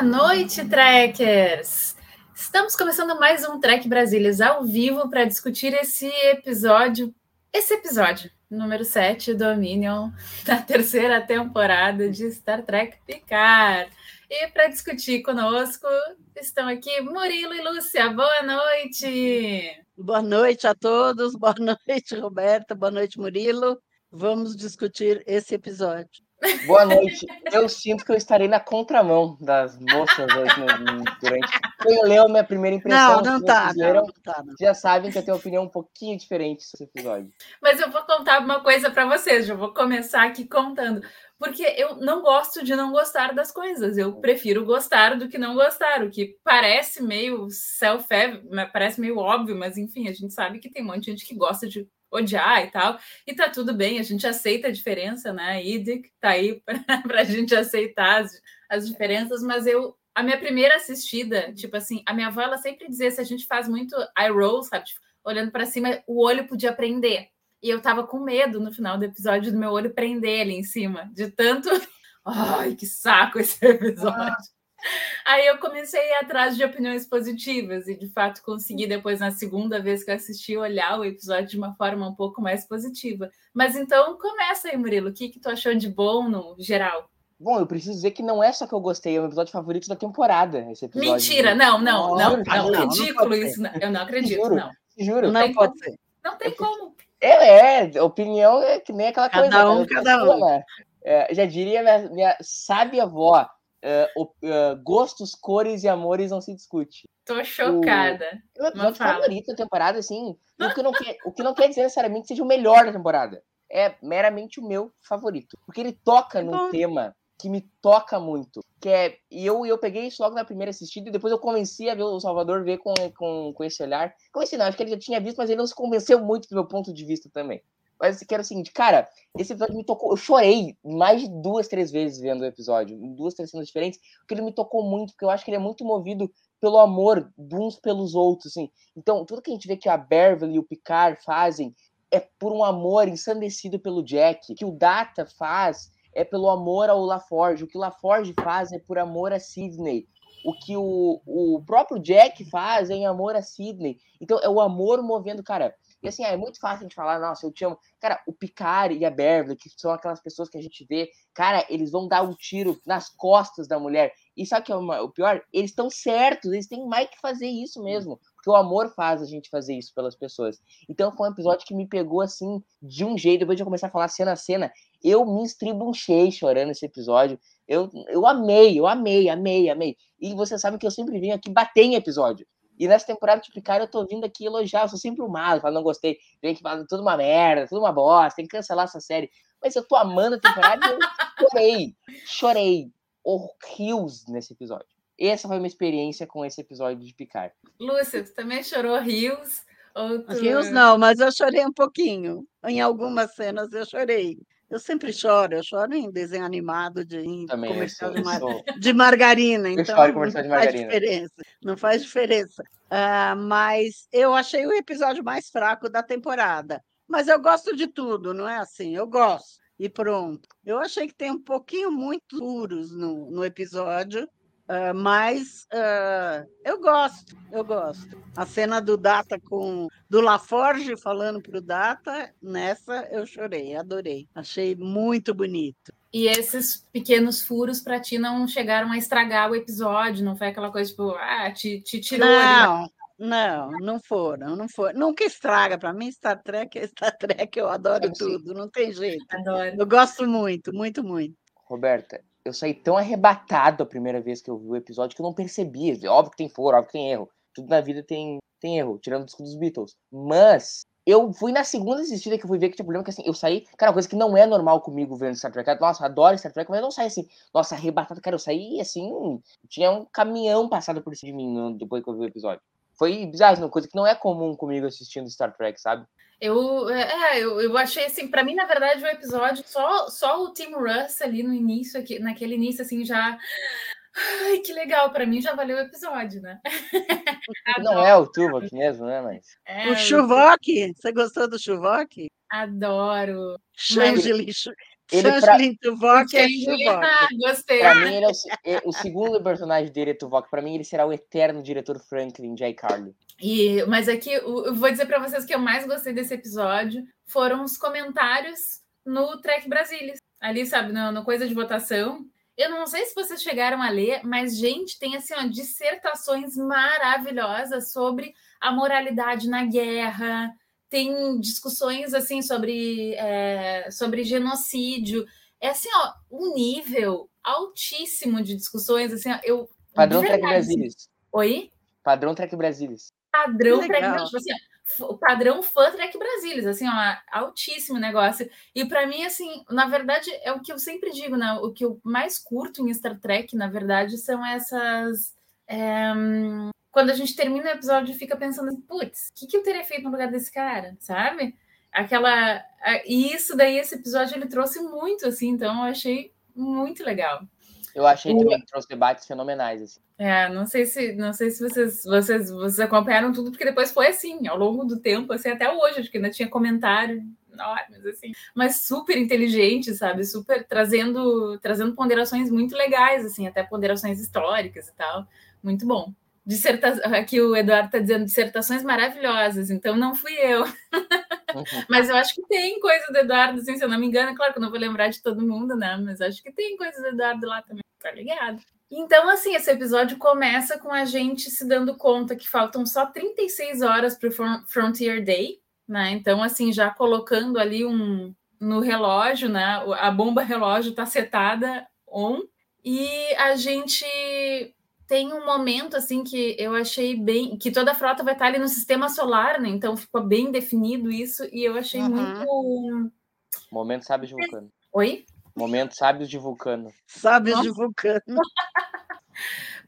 Boa noite, trekkers! Estamos começando mais um Trek Brasilis ao vivo para discutir esse episódio, esse episódio, número 7, Dominion, da terceira temporada de Star Trek Picard. E para discutir conosco estão aqui Murilo e Lúcia. Boa noite! Boa noite a todos, boa noite, Roberta, boa noite, Murilo. Vamos discutir esse episódio. Boa noite. Eu sinto que eu estarei na contramão das moças hoje no- durante. Quem leu minha primeira impressão, Não, não tá, não, leram, não tá. não. já sabem que eu tenho uma opinião um pouquinho diferente sobre esse episódio. Mas eu vou contar uma coisa para vocês, já vou começar aqui contando. Porque eu não gosto de não gostar das coisas. Eu prefiro gostar do que não gostar. O que parece meio self parece meio óbvio, mas enfim, a gente sabe que tem um monte de gente que gosta de odiar e tal. E tá tudo bem, a gente aceita a diferença, né? A IDIC tá aí para a gente aceitar as, as diferenças, mas eu. A minha primeira assistida, tipo assim, a minha avó ela sempre dizia se a gente faz muito eye roll, sabe? Tipo, olhando para cima, o olho podia prender. E eu tava com medo no final do episódio do meu olho prender ali em cima, de tanto. Ai, que saco esse episódio. Aí eu comecei a ir atrás de opiniões positivas e de fato consegui depois na segunda vez que eu assisti olhar o episódio de uma forma um pouco mais positiva. Mas então começa aí, Murilo, o que que tu achou de bom no geral? Bom, eu preciso dizer que não é só que eu gostei, é o meu episódio favorito da temporada. Esse episódio. Mentira, não, não, não, não, não ridículo isso, não, eu não acredito, Juro. não. Juro. Não tem pode como. ser. Não tem como. É, é, opinião é que nem aquela Cada coisa. um, né? cada um. né? É, já diria minha, minha sábia avó: é, o- é, gostos, cores e amores não se discute. Tô chocada. É o episódio fala. favorito da temporada, assim. O que, não quer, o que não quer dizer necessariamente que seja o melhor da temporada. É meramente o meu favorito. Porque ele toca num bom. tema que me toca muito. Que é. E eu, eu peguei isso logo na primeira assistida e depois eu convenci a ver o Salvador ver com, com, com esse olhar. Convenci, não, acho que ele já tinha visto, mas ele não se convenceu muito do meu ponto de vista também. Mas eu quero o seguinte, cara, esse episódio me tocou. Eu chorei mais de duas, três vezes vendo o episódio, duas, três cenas diferentes, porque ele me tocou muito, porque eu acho que ele é muito movido pelo amor de uns pelos outros, assim. Então, tudo que a gente vê que a Beverly e o Picard fazem é por um amor ensandecido pelo Jack, que o Data faz é pelo amor ao LaForge, o que o LaForge faz é por amor a Sidney, o que o, o próprio Jack faz é em amor a Sidney. Então, é o amor movendo, cara. E assim, é muito fácil a gente falar, nossa, eu te amo. Cara, o Picard e a Beverly, que são aquelas pessoas que a gente vê, cara, eles vão dar um tiro nas costas da mulher. E sabe o que é uma- o pior? Eles estão certos, eles têm mais que fazer isso mesmo. Porque o amor faz a gente fazer isso pelas pessoas. Então foi um episódio que me pegou assim, de um jeito. Depois de eu começar a falar cena a cena, eu me estribunchei chorando esse episódio. Eu, eu amei, eu amei, amei, amei. E vocês sabem que eu sempre vim aqui bater em episódio. E nessa temporada de Picard eu tô vindo aqui elogiar, eu sou sempre o malo, falo, não gostei, vem aqui falando tudo uma merda, tudo uma bosta, tem que cancelar essa série. Mas eu tô amando a temporada e eu chorei, chorei, rios nesse episódio. Essa foi a minha experiência com esse episódio de Picard. Lúcia, tu também chorou rios? Ou tu... Rios não, mas eu chorei um pouquinho. Em algumas cenas eu chorei. Eu sempre choro, eu choro em desenho animado, de, em Também eu comercial sou, de, eu mar- sou- de margarina, então choro em comercial de não faz margarina. diferença. Não faz diferença. Ah, mas eu achei o episódio mais fraco da temporada. Mas eu gosto de tudo, não é assim? Eu gosto. E pronto. Eu achei que tem um pouquinho muito duros no, no episódio, ah, mas ah, eu gosto, eu gosto. A cena do Data com do Laforge falando para o Data, nessa eu chorei, adorei. Achei muito bonito. E esses pequenos furos para ti não chegaram a estragar o episódio, não foi aquela coisa tipo, ah, te, te tirou Não, não, não foram, não foram. Nunca estraga. Para mim, Star Trek é Star Trek, eu adoro tudo, não tem jeito. Adoro. Eu gosto muito, muito, muito. Roberta, eu saí tão arrebatado a primeira vez que eu vi o episódio que eu não percebi. Óbvio que tem foro, óbvio que tem erro. Tudo na vida tem, tem erro, tirando os dos Beatles. Mas eu fui na segunda assistida que eu fui ver que tinha problema, que assim, eu saí, cara, coisa que não é normal comigo vendo Star Trek. Nossa, adoro Star Trek, mas eu não saí assim, nossa, arrebatado, cara, eu saí assim, tinha um caminhão passado por cima de mim depois que eu vi o episódio. Foi bizarro, uma coisa que não é comum comigo assistindo Star Trek, sabe? Eu, é, eu, eu achei assim, para mim, na verdade, o episódio, só, só o Tim Russ ali no início, aqui, naquele início, assim, já. Ai, que legal, para mim já valeu o episódio, né? Não é o Tuvok mesmo, né, mas. É, o Chuvok, você gostou do Chuvok? Adoro. Changeling, Ele pra- Changeling Tuvok é. Ah, gostei. Pra mim, ele é o, é- o segundo personagem dele é Tuvok. Pra mim, ele será o eterno diretor Franklin J. Carly. E, mas aqui, o- eu vou dizer para vocês que eu mais gostei desse episódio foram os comentários no Trek Brasilis. Ali, sabe, no, no Coisa de Votação. Eu não sei se vocês chegaram a ler, mas, gente, tem assim, ó, dissertações maravilhosas sobre a moralidade na guerra. Tem discussões assim sobre, é, sobre genocídio. É assim, ó, um nível altíssimo de discussões. Assim, ó, eu, Padrão Trek assim. Brasilis. Oi? Padrão Trek Brasilis. Padrão Trek. Brasilis, assim, ó, o padrão fã Trek Brasilis, assim, ó, altíssimo negócio. E para mim, assim, na verdade, é o que eu sempre digo, né? O que eu mais curto em Star Trek, na verdade, são essas. é, quando a gente termina o episódio fica pensando, assim, putz, o que, que eu teria feito no lugar desse cara, sabe? Aquela. E isso daí, esse episódio, ele trouxe muito, assim, então eu achei muito legal. Eu achei também que trouxe debates fenomenais. Assim. É, não sei se não sei se vocês, vocês, vocês acompanharam tudo, porque depois foi assim, ao longo do tempo, assim, até hoje, acho que ainda tinha comentário enormes, assim, mas super inteligente, sabe? Super trazendo, trazendo ponderações muito legais, assim, até ponderações históricas e tal. Muito bom. Disserta... Aqui o Eduardo está dizendo dissertações maravilhosas, então não fui eu. Mas eu acho que tem coisa do Eduardo, assim, se eu não me engano, claro que eu não vou lembrar de todo mundo, né? Mas acho que tem coisa do Eduardo lá também, tá ligado? Então, assim, esse episódio começa com a gente se dando conta que faltam só 36 horas para o Frontier Day, né? Então, assim, já colocando ali um no relógio, né? A bomba relógio tá setada on e a gente tem um momento assim que eu achei bem que toda a frota vai estar ali no sistema solar, né? Então ficou bem definido isso e eu achei Uhum. muito. Momento sábios de Vulcano. Oi? Momento sábios de Vulcano. Sábios de Vulcano.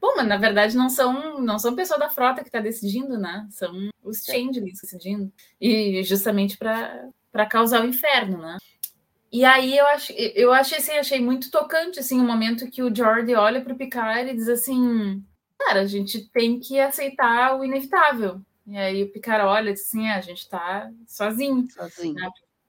Bom, mas na verdade não são não são pessoas da frota que está decidindo, né? São os changelings decidindo e justamente para para causar o inferno, né? E aí eu achei, eu achei assim, achei muito tocante assim o momento que o Jordi olha para o Picard e diz assim, cara, a gente tem que aceitar o inevitável. E aí o Picard olha e diz assim, "É, a gente está sozinho Sozinho.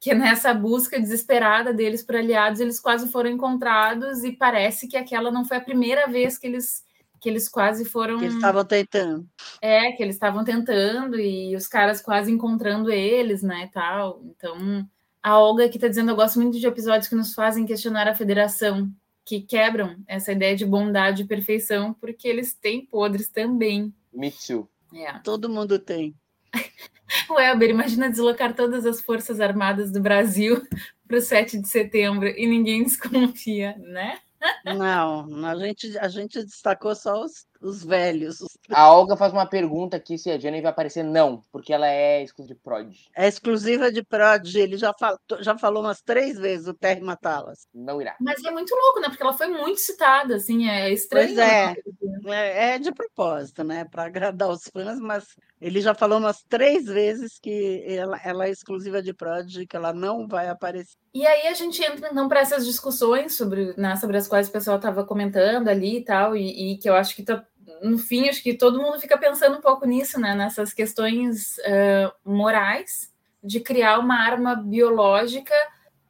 que nessa busca desesperada deles por aliados, eles quase foram encontrados e parece que aquela não foi a primeira vez que eles que eles quase foram Que eles estavam tentando. é que eles estavam tentando e os caras quase encontrando eles, né, tal. Então, a Olga aqui tá dizendo, eu gosto muito de episódios que nos fazem questionar a federação, que quebram essa ideia de bondade e perfeição, porque eles têm podres também. Mitsu. É. Todo mundo tem. O Elber, imagina deslocar todas as forças armadas do Brasil para o 7 de setembro e ninguém desconfia, né? Não, a gente, a gente destacou só os, os velhos. os- A Olga faz uma pergunta aqui se a Jenny vai aparecer. Não, porque ela é exclusiva de Prod. É exclusiva de Prodigy, ele já, fal, já falou umas três vezes, o Terry Matalas. Não irá. Mas é muito louco, né? Porque ela foi muito citada, assim, é estranho. Pois é. É, é de propósito, né? Para agradar os fãs, mas ele já falou umas três vezes que ela, ela é exclusiva de Prodigy, que ela não vai aparecer. E aí a gente entra então para essas discussões sobre, né, sobre as quais o pessoal estava comentando ali e tal, e, e que eu acho que tá, no fim, acho que todo mundo fica pensando um pouco nisso, né? Nessas questões eh, morais de criar uma arma biológica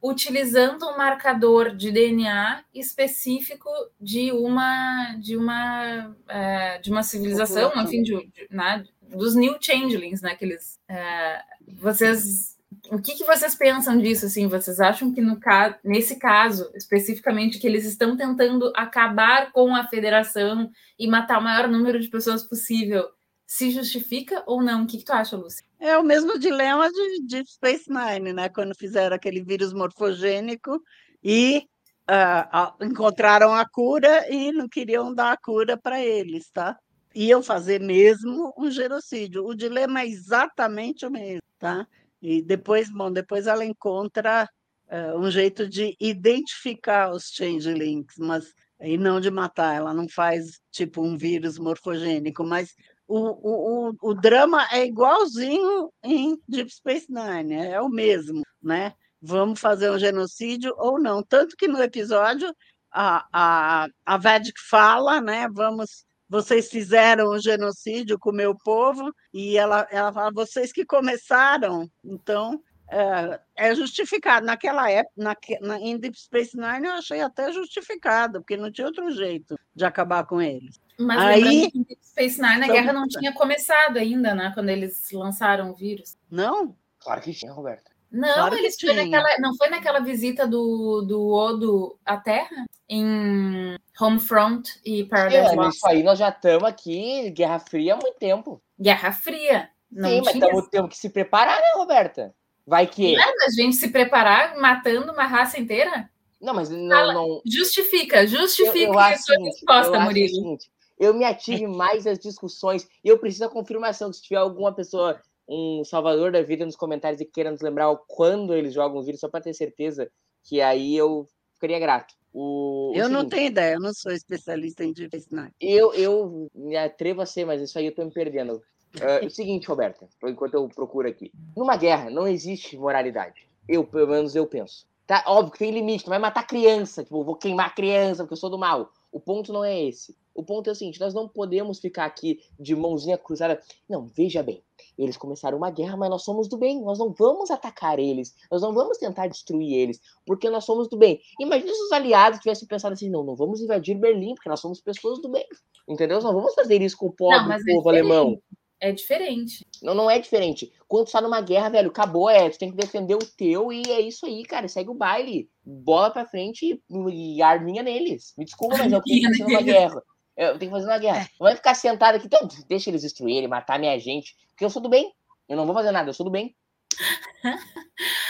utilizando um marcador de DNA específico de uma de uma eh, de uma civilização, enfim, de, de- né, dos new changelings, né? Que eles, eh, vocês o que, que vocês pensam disso? Assim, vocês acham que no caso, nesse caso especificamente, que eles estão tentando acabar com a federação e matar o maior número de pessoas possível, se justifica ou não? O que, que tu acha, Lúcia? É o mesmo dilema de, de Space Nine, né? Quando fizeram aquele vírus morfogênico e ah, encontraram a cura e não queriam dar a cura para eles, tá? Iam fazer mesmo um genocídio. O dilema é exatamente o mesmo, tá? E depois, bom, depois ela encontra ah, um jeito de identificar os changelings, mas e não de matar. Ela não faz tipo um vírus morfogênico, mas o, o, o, drama é igualzinho em Deep Space Nine, é o mesmo, né? Vamos fazer um genocídio ou não. Tanto que no episódio a, a, a Vedic fala, né? Vamos, vocês fizeram um genocídio com o meu povo, e ela, ela fala, vocês que começaram, então é, é justificado. Naquela época, na, na, em Deep Space Nine, eu achei até justificado, porque não tinha outro jeito de acabar com eles. Mas Aí, que em Deep Space Nine a guerra não tinha começado ainda, né? Quando eles lançaram o vírus. Não? Claro que tinha, Roberta. Não, claro eles foi naquela, não foi naquela visita do, do Odo à Terra? Em Homefront e Paradise é, Lost? Isso aí nós já estamos aqui, Guerra Fria há muito tempo. Guerra Fria. Não Sim, mas temos que se preparar, né, Roberta? Vai que. Não, a gente se preparar matando uma raça inteira? Não, mas não. Fala, não... Justifica, justifica eu, eu a sua resposta, Murilo. Seguinte, eu me ative mais às discussões. Eu preciso da confirmação que se tiver alguma pessoa, um salvador da vida nos comentários e queira nos lembrar quando eles jogam o vírus, só para ter certeza que aí eu ficaria grato. O, eu o não tenho ideia, eu não sou especialista em diversidade. Eu, eu me atrevo a ser, mas isso aí eu tô me perdendo. Uh, o seguinte, Roberta, enquanto eu procuro aqui. Numa guerra não existe moralidade. Eu, pelo menos, eu penso. Tá, óbvio que tem limite, não vai matar criança, tipo, vou queimar criança porque eu sou do mal. O ponto não é esse. O ponto é o seguinte: nós não podemos ficar aqui de mãozinha cruzada. Não, veja bem. Eles começaram uma guerra, mas nós somos do bem. Nós não vamos atacar eles. Nós não vamos tentar destruir eles, porque nós somos do bem. Imagina se os aliados tivessem pensado assim: não, não vamos invadir Berlim, porque nós somos pessoas do bem. Entendeu? Nós não vamos fazer isso com o pobre não, povo é alemão. É diferente. Não, não é diferente. Quando tu tá numa guerra, velho, acabou, é. Tu tem que defender o teu e é isso aí, cara. Segue o baile. Bola pra frente e, e arminha neles. Me desculpa, mas é o que fazer numa guerra. Eu tenho que fazer uma guerra. Não vai ficar sentado aqui, então, deixa eles destruírem, matar minha gente. Porque eu sou do bem. Eu não vou fazer nada, eu sou do bem.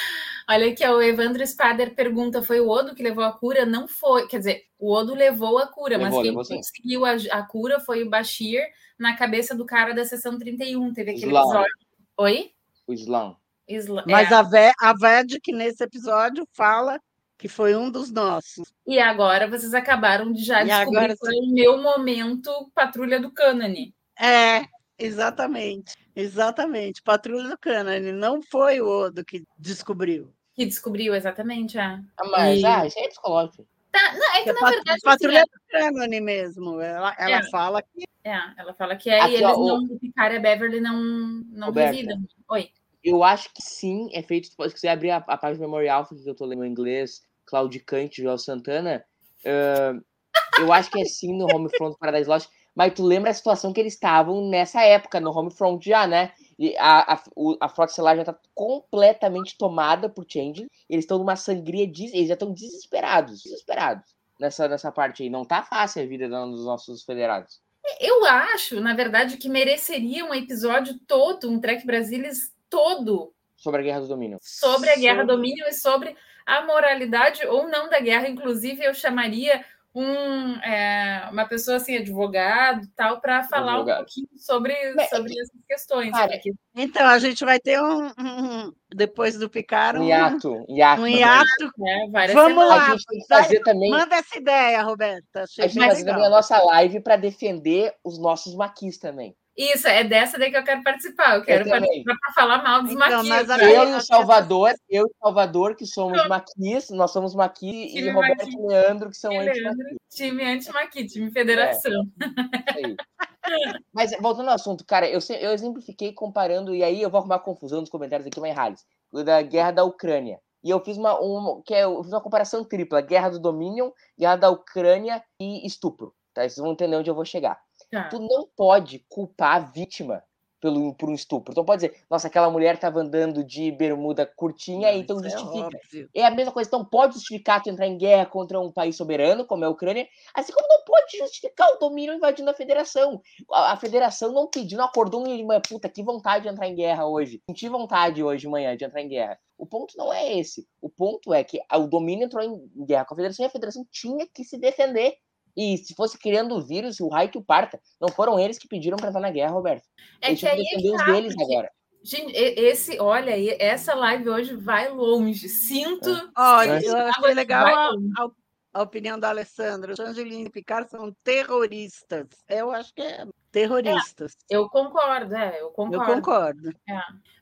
Olha aqui, o Evandro Spader pergunta: foi o Odo que levou a cura? Não foi. Quer dizer, o Odo levou a cura, levou, mas quem conseguiu a, a, cura foi o Bashir na cabeça do cara da sessão 31. Teve aquele Islam. episódio. Oi? O Islã. Isla... Mas é. a, Ve a Ved, que nesse episódio fala que foi um dos nossos. E agora vocês acabaram de já e descobrir agora... foi o meu momento Patrulha do Cânone. É, exatamente. Exatamente. Patrulha do Cânone. Não foi o Odo que descobriu. Que descobriu, exatamente, é. Ah, mas, e... ah, isso é psicológico. Tá, não, é que, é na verdade. Patrulha assim, do Cânone mesmo. Ela, ela é. fala que. É, ela fala que é, Aqui, e eles ó, não, o Picard e Beverly não, não revidam. Oi. Eu acho que sim, é feito. Se quiser abrir a, a página memorial, que eu tô lendo em inglês, Claudicante, Joel Santana. Uh, eu acho que é sim no Homefront Paradise Lost. Mas tu lembra a situação que eles estavam nessa época, no Homefront já, né? E a, a, a Frota Estelar já tá completamente tomada por Change. Eles estão numa sangria, eles já estão desesperados, desesperados nessa, nessa parte aí. Não tá fácil a vida dos nossos federados. Eu acho, na verdade, que mereceria um episódio todo, um Trek Brasilis todo. Sobre a Guerra do Domínio. Sobre a Guerra do Domínio e sobre a moralidade ou não da guerra. Inclusive, eu chamaria um, é, uma pessoa assim, advogado tal, para falar advogado. um pouquinho sobre, sobre essas questões. Cara, então, a gente vai ter um, um depois do Picaro, um hiato. Um hiato. Um hiato. É, Vamos lá. A gente tem que fazer também. Manda essa ideia, Roberta. a gente vai fazer também a nossa live para defender os nossos maquis também. Isso, é dessa daí que eu quero participar. Eu quero eu participar para falar mal dos então, maquis. Eu e o Salvador, eu e o Salvador, que somos maquis, nós somos maqui, e Roberto maqui. e Leandro, que são anti-maqui. Time anti-maqui, time federação. É, Mas voltando ao assunto, cara, eu, eu exemplifiquei comparando, e aí eu vou arrumar confusão nos comentários aqui, mais raros, da guerra da Ucrânia. E eu fiz uma, uma, que é, eu fiz uma comparação tripla: guerra do Dominion, guerra da Ucrânia e estupro. Tá? Vocês vão entender onde eu vou chegar. Tá. Tu não pode culpar a vítima pelo, por um estupro. Então pode dizer, nossa, aquela mulher estava andando de bermuda curtinha, então é justifica. óbvio. É a mesma coisa, então pode justificar tu entrar em guerra contra um país soberano, como é a Ucrânia, assim como não pode justificar o domínio invadindo a federação. A, a federação não pediu, não acordou um de manhã, puta, que vontade de entrar em guerra hoje. Senti vontade hoje de manhã de entrar em guerra. O ponto não é esse. O ponto é que o domínio entrou em guerra com a federação e a federação tinha que se defender. E se fosse criando o vírus, o raio que o parta. Não foram eles que pediram pra entrar na guerra, Roberto. É Eles que aí é defender que os tá, deles agora. Gente, esse, olha aí, essa live hoje vai longe. Sinto. Olha, sinto eu achei legal a, a- a opinião da Alessandra. Os Angelina e Picard são terroristas. Eu acho que é terroristas. Eu concordo, é, eu Eu concordo. concordo.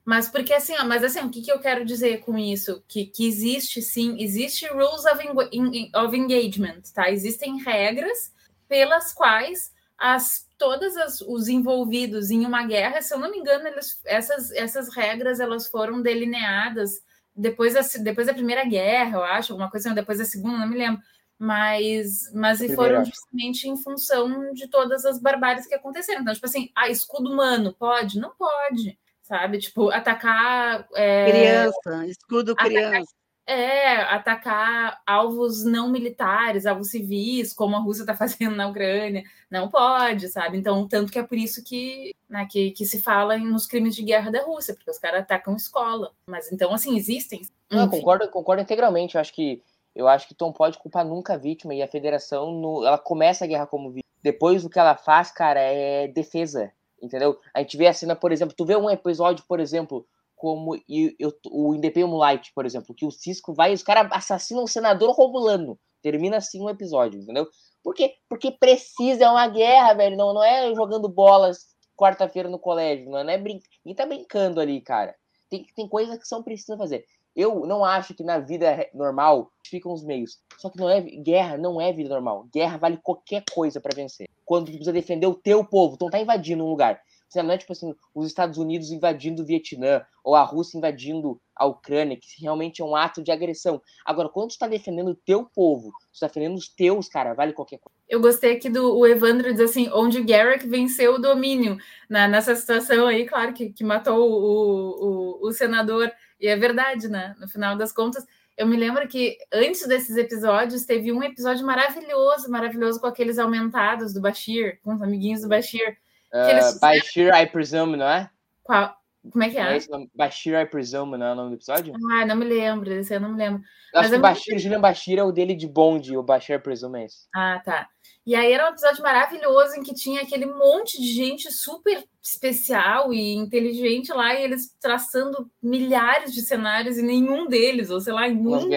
Mas porque assim, ó, mas assim, o que, que eu quero dizer com isso? Que, que existe sim, existe rules of, en- of engagement, tá? Existem regras pelas quais as todas as, os envolvidos em uma guerra, se eu não me engano, eles, essas, essas regras elas foram delineadas depois da, depois da primeira guerra, eu acho, alguma coisa assim, depois da segunda, não me lembro. Mas, mas e foram justamente em função de todas as barbáries que aconteceram. Então, tipo assim, ah, escudo humano, pode? Não pode sabe? Tipo, atacar. é, Criança, escudo Atacar- criança. é, atacar alvos não militares, alvos civis, como a Rússia está fazendo na Ucrânia. Não pode, sabe? Então, tanto que é por isso que, né, que, que se fala nos crimes de guerra da Rússia, porque os caras atacam escola. Mas então, assim, existem. Não, concordo, concordo integralmente. Eu acho que eu acho que tu não pode culpar nunca a vítima e a federação no, ela começa a guerra como vítima. Depois o que ela faz, cara, é defesa, entendeu? A gente vê a cena, por exemplo, tu vê um episódio, por exemplo, como e- eu- o Independent Light, por exemplo, que o Cisco vai e os caras assassinam o senador Romulano. Termina assim um episódio, entendeu? Por quê? Porque precisa, é uma guerra, velho. Não, não é jogando bolas quarta-feira no colégio, não é, não é. Ninguém tá brincando ali, cara. Tem, tem coisas que são precisas fazer. Eu não acho que na vida normal ficam os meios. Só que não é guerra, não é vida normal. Guerra vale qualquer coisa pra vencer. Quando tu precisa defender o teu povo, não tá invadindo um lugar. Não é tipo assim, os Estados Unidos invadindo o Vietnã ou a Rússia invadindo a Ucrânia, que realmente é um ato de agressão. Agora, quando tu tá defendendo o teu povo, tu tá defendendo os teus, cara, vale qualquer coisa. Eu gostei aqui do o Evandro diz assim, onde Garrick venceu o domínio na, nessa situação aí, claro que, que matou o, o, o senador, e é verdade, né? No final das contas, eu me lembro que antes desses episódios teve um episódio maravilhoso, maravilhoso com aqueles aumentados do Bashir, com os amiguinhos do Bashir. Uh, Bashir, I presume, não é? Qual- como é que é é? esse? Bashir, I presume, não é o nome do episódio? Ah, não me lembro, desse eu não me lembro. Eu Mas acho que o me Bashir, Julian Bashir é o dele de Bond, o Bashir, I presume, é esse. Ah, tá. E aí era um episódio maravilhoso em que tinha aquele monte de gente super especial e inteligente lá, e eles traçando milhares de cenários e nenhum deles, ou sei lá, em um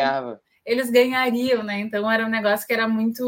eles ganhariam, né? Então era um negócio que era muito.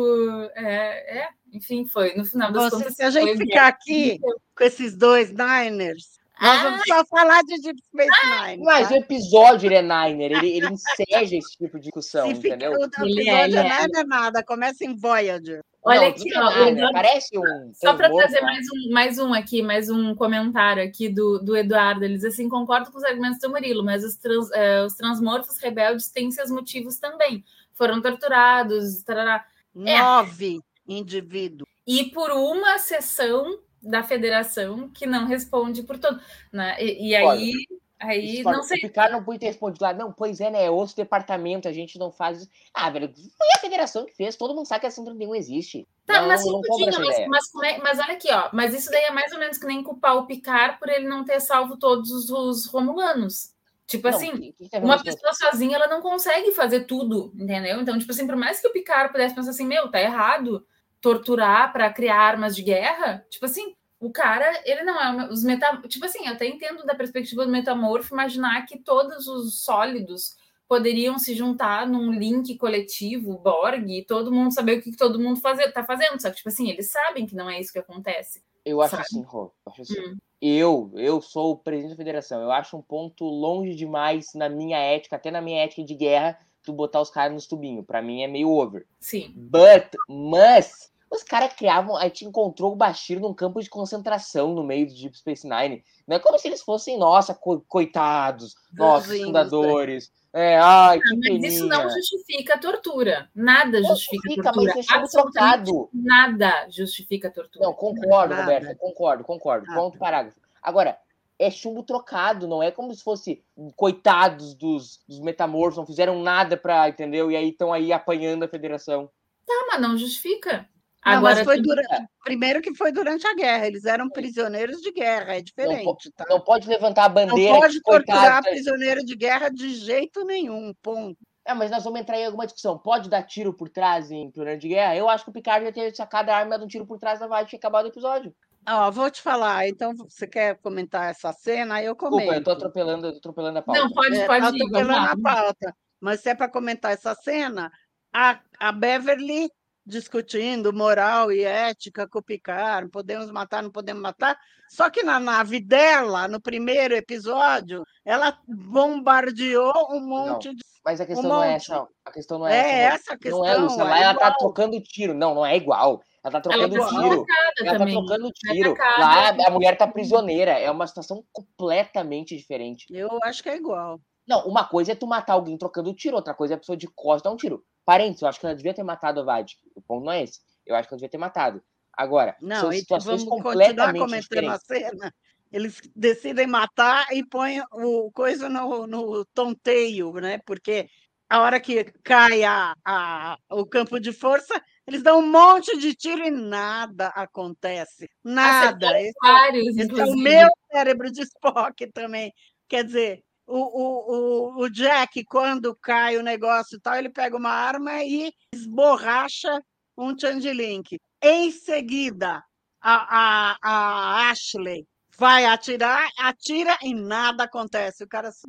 É, é, enfim, foi. No final das Você- contas. se a gente foi ficar aqui com esses dois Niners, nós vamos só falar de Deep Space Nine. Mas tá? o episódio ele é Niner, ele, ele enseja esse tipo de discussão, Se fica, entendeu? o Ele é, episódio ele não é. é nada, começa em Voyager. Olha Não, aqui, ó. Eduardo- Parece um. Só para trazer mais um, mais um aqui, mais um comentário aqui do, do Eduardo. Ele diz assim: concordo com os argumentos do Murilo, mas os, trans, eh, os transmorfos rebeldes têm seus motivos também. Foram torturados, tarará. É. Nove indivíduos. e por uma sessão da federação que não responde por todo. Né? E, e aí, aí não sei. O Picard não podia ter respondido lá, não, pois é, né? É outro departamento, a gente não faz. Ah, velho, foi a federação que fez, todo mundo sabe que a 131 existe. Tá, não, mas não, essa mas, mas, como é- mas olha aqui, ó. Mas isso daí é mais ou menos que nem culpar o Picard por ele não ter salvo todos os, os romulanos. Tipo Não, assim, ver uma pessoa sozinha ela não consegue fazer tudo, entendeu? Então, tipo assim, por mais que o Picard pudesse pensar assim, meu, tá errado torturar para criar armas de guerra, tipo assim, o cara, ele não é os meta, tipo assim, eu até entendo da perspectiva do metamorfo imaginar que todos os sólidos poderiam se juntar num link coletivo, Borg, e todo mundo saber o que que todo mundo fazer, tá fazendo, só que tipo assim, eles sabem que não é isso que acontece. Eu acho sabe? assim, Rô. eu Acho assim. Hum. Eu, eu sou o presidente da federação. Eu acho um ponto longe demais na minha ética, até na minha ética de guerra, tu botar os caras nos tubinhos. Pra mim é meio over. Sim. But, mas, os caras criavam. A gente encontrou o Bashir num campo de concentração no meio do Deep Space Nine. Não é como se eles fossem, nossa, co- coitados, nossos Bonzinhos, fundadores. É, ai, que Mas isso não justifica a tortura. Nada justifica a Fica, tortura. Absolutamente trocado. nada justifica a tortura. Não, concordo, Nada. Roberto, concordo, concordo. Nada. Ponto parágrafo. Agora, é chumbo trocado, não é como se fosse coitados dos, dos metamorfos, não fizeram nada pra, entendeu? E aí estão aí apanhando a federação. Tá, mas não justifica. Não, Agora, mas foi durante, primeiro que foi durante a guerra, eles eram prisioneiros de guerra, é diferente, tá? Não pode levantar a Não bandeira. pode que, torturar coitado, prisioneiro de guerra de jeito nenhum, ponto. É, mas nós vamos entrar em alguma discussão. Pode dar tiro por trás em prisioneiro de guerra? Eu acho que o Picard já ter sacado a arma e dado um tiro por trás da Vade e acabado o episódio. Ó, vou te falar, então você quer comentar essa cena? Aí eu comento. Desculpa, eu tô atropelando, eu tô atropelando a pauta. Não, pode, É, pode tá ir. Vamos atropelando a pauta. Mas se é para comentar essa cena, a, a Beverly discutindo moral e ética com o Picard, podemos matar, não podemos matar. Só que na nave dela, no primeiro episódio, ela bombardeou um monte de. Mas a questão um não é monte. essa. A questão não é, É essa. essa a questão. Não é, Lúcia. Lá é ela tá igual. trocando tiro. Não, não é igual. Ela tá Ela trocando tá sendo tiro. Ela tá também. trocando Foi tiro. atacada. Lá a mulher tá prisioneira. É uma situação completamente diferente. Eu acho que é igual. Não, uma coisa é tu matar alguém trocando tiro, outra coisa é a pessoa de costas dar um tiro. Parênteses, eu acho que ela devia ter matado a Vade. O ponto não é esse. Eu acho que ela devia ter matado. Agora, Não, são situações vamos continuar completamente comentando a diferentes. cena. Eles decidem matar e põem o coisa no, no tonteio, né? Porque a hora que cai a, a- o campo de força, eles dão um monte de tiro e nada acontece. Nada. Acertaram Esse é, vários, esse é o inclusive. meu cérebro de Spock também. Quer dizer, o, o, o, o Jack, quando cai o negócio e tal, ele pega uma arma e esborracha um Changeling. Em seguida, a, a, a Ashley vai atirar, atira e nada acontece. O cara se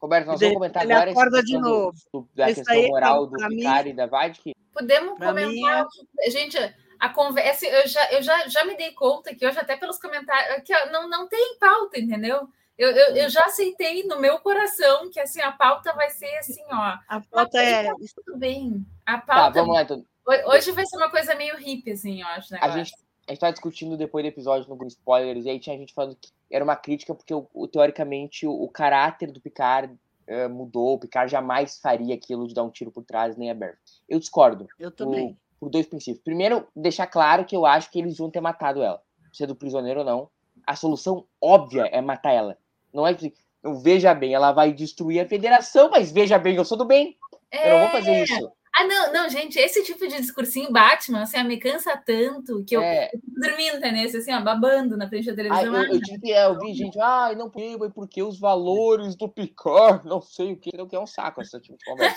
Roberto, nós vamos comentar ele agora acorda de novo. do- da Isso questão aí, moral do Picard e da Vade. Podemos Pra mim, comentar. Gente, a conversa, eu já, eu já, já me dei conta que hoje, até pelos comentários, que não, não tem pauta, entendeu? Eu, eu, eu já aceitei no meu coração que assim, a pauta vai ser assim, ó. A pauta é. Tudo bem. A Tá, pauta. vamos lá então. ho- Hoje vai ser uma coisa meio hippie, assim, eu acho. A negócio. gente, a gente tava discutindo depois do episódio no grupo spoilers, e aí tinha gente falando que era uma crítica porque, teoricamente, o, o caráter do Picard eh, mudou. O Picard jamais faria aquilo de dar um tiro por trás, nem a Bev. Eu discordo. Eu por, também. por dois princípios. Primeiro, deixar claro que eu acho que eles vão ter matado ela. Se é do prisioneiro ou não. A solução óbvia é matar ela. Não é que. não, Veja bem, ela vai destruir a federação, mas veja bem, eu sou do bem. Eu não vou fazer isso. Ah, não, não, gente, esse tipo de discursinho Batman, assim, me cansa tanto que eu, É, eu fico dormindo, entendeu? assim, ó, babando na frente da Ai, televisão. eu, eu tive que é, eu vi gente, ai, não porque, mas porque os valores do Picard, não sei o que, o que é um saco esse tipo de conversa.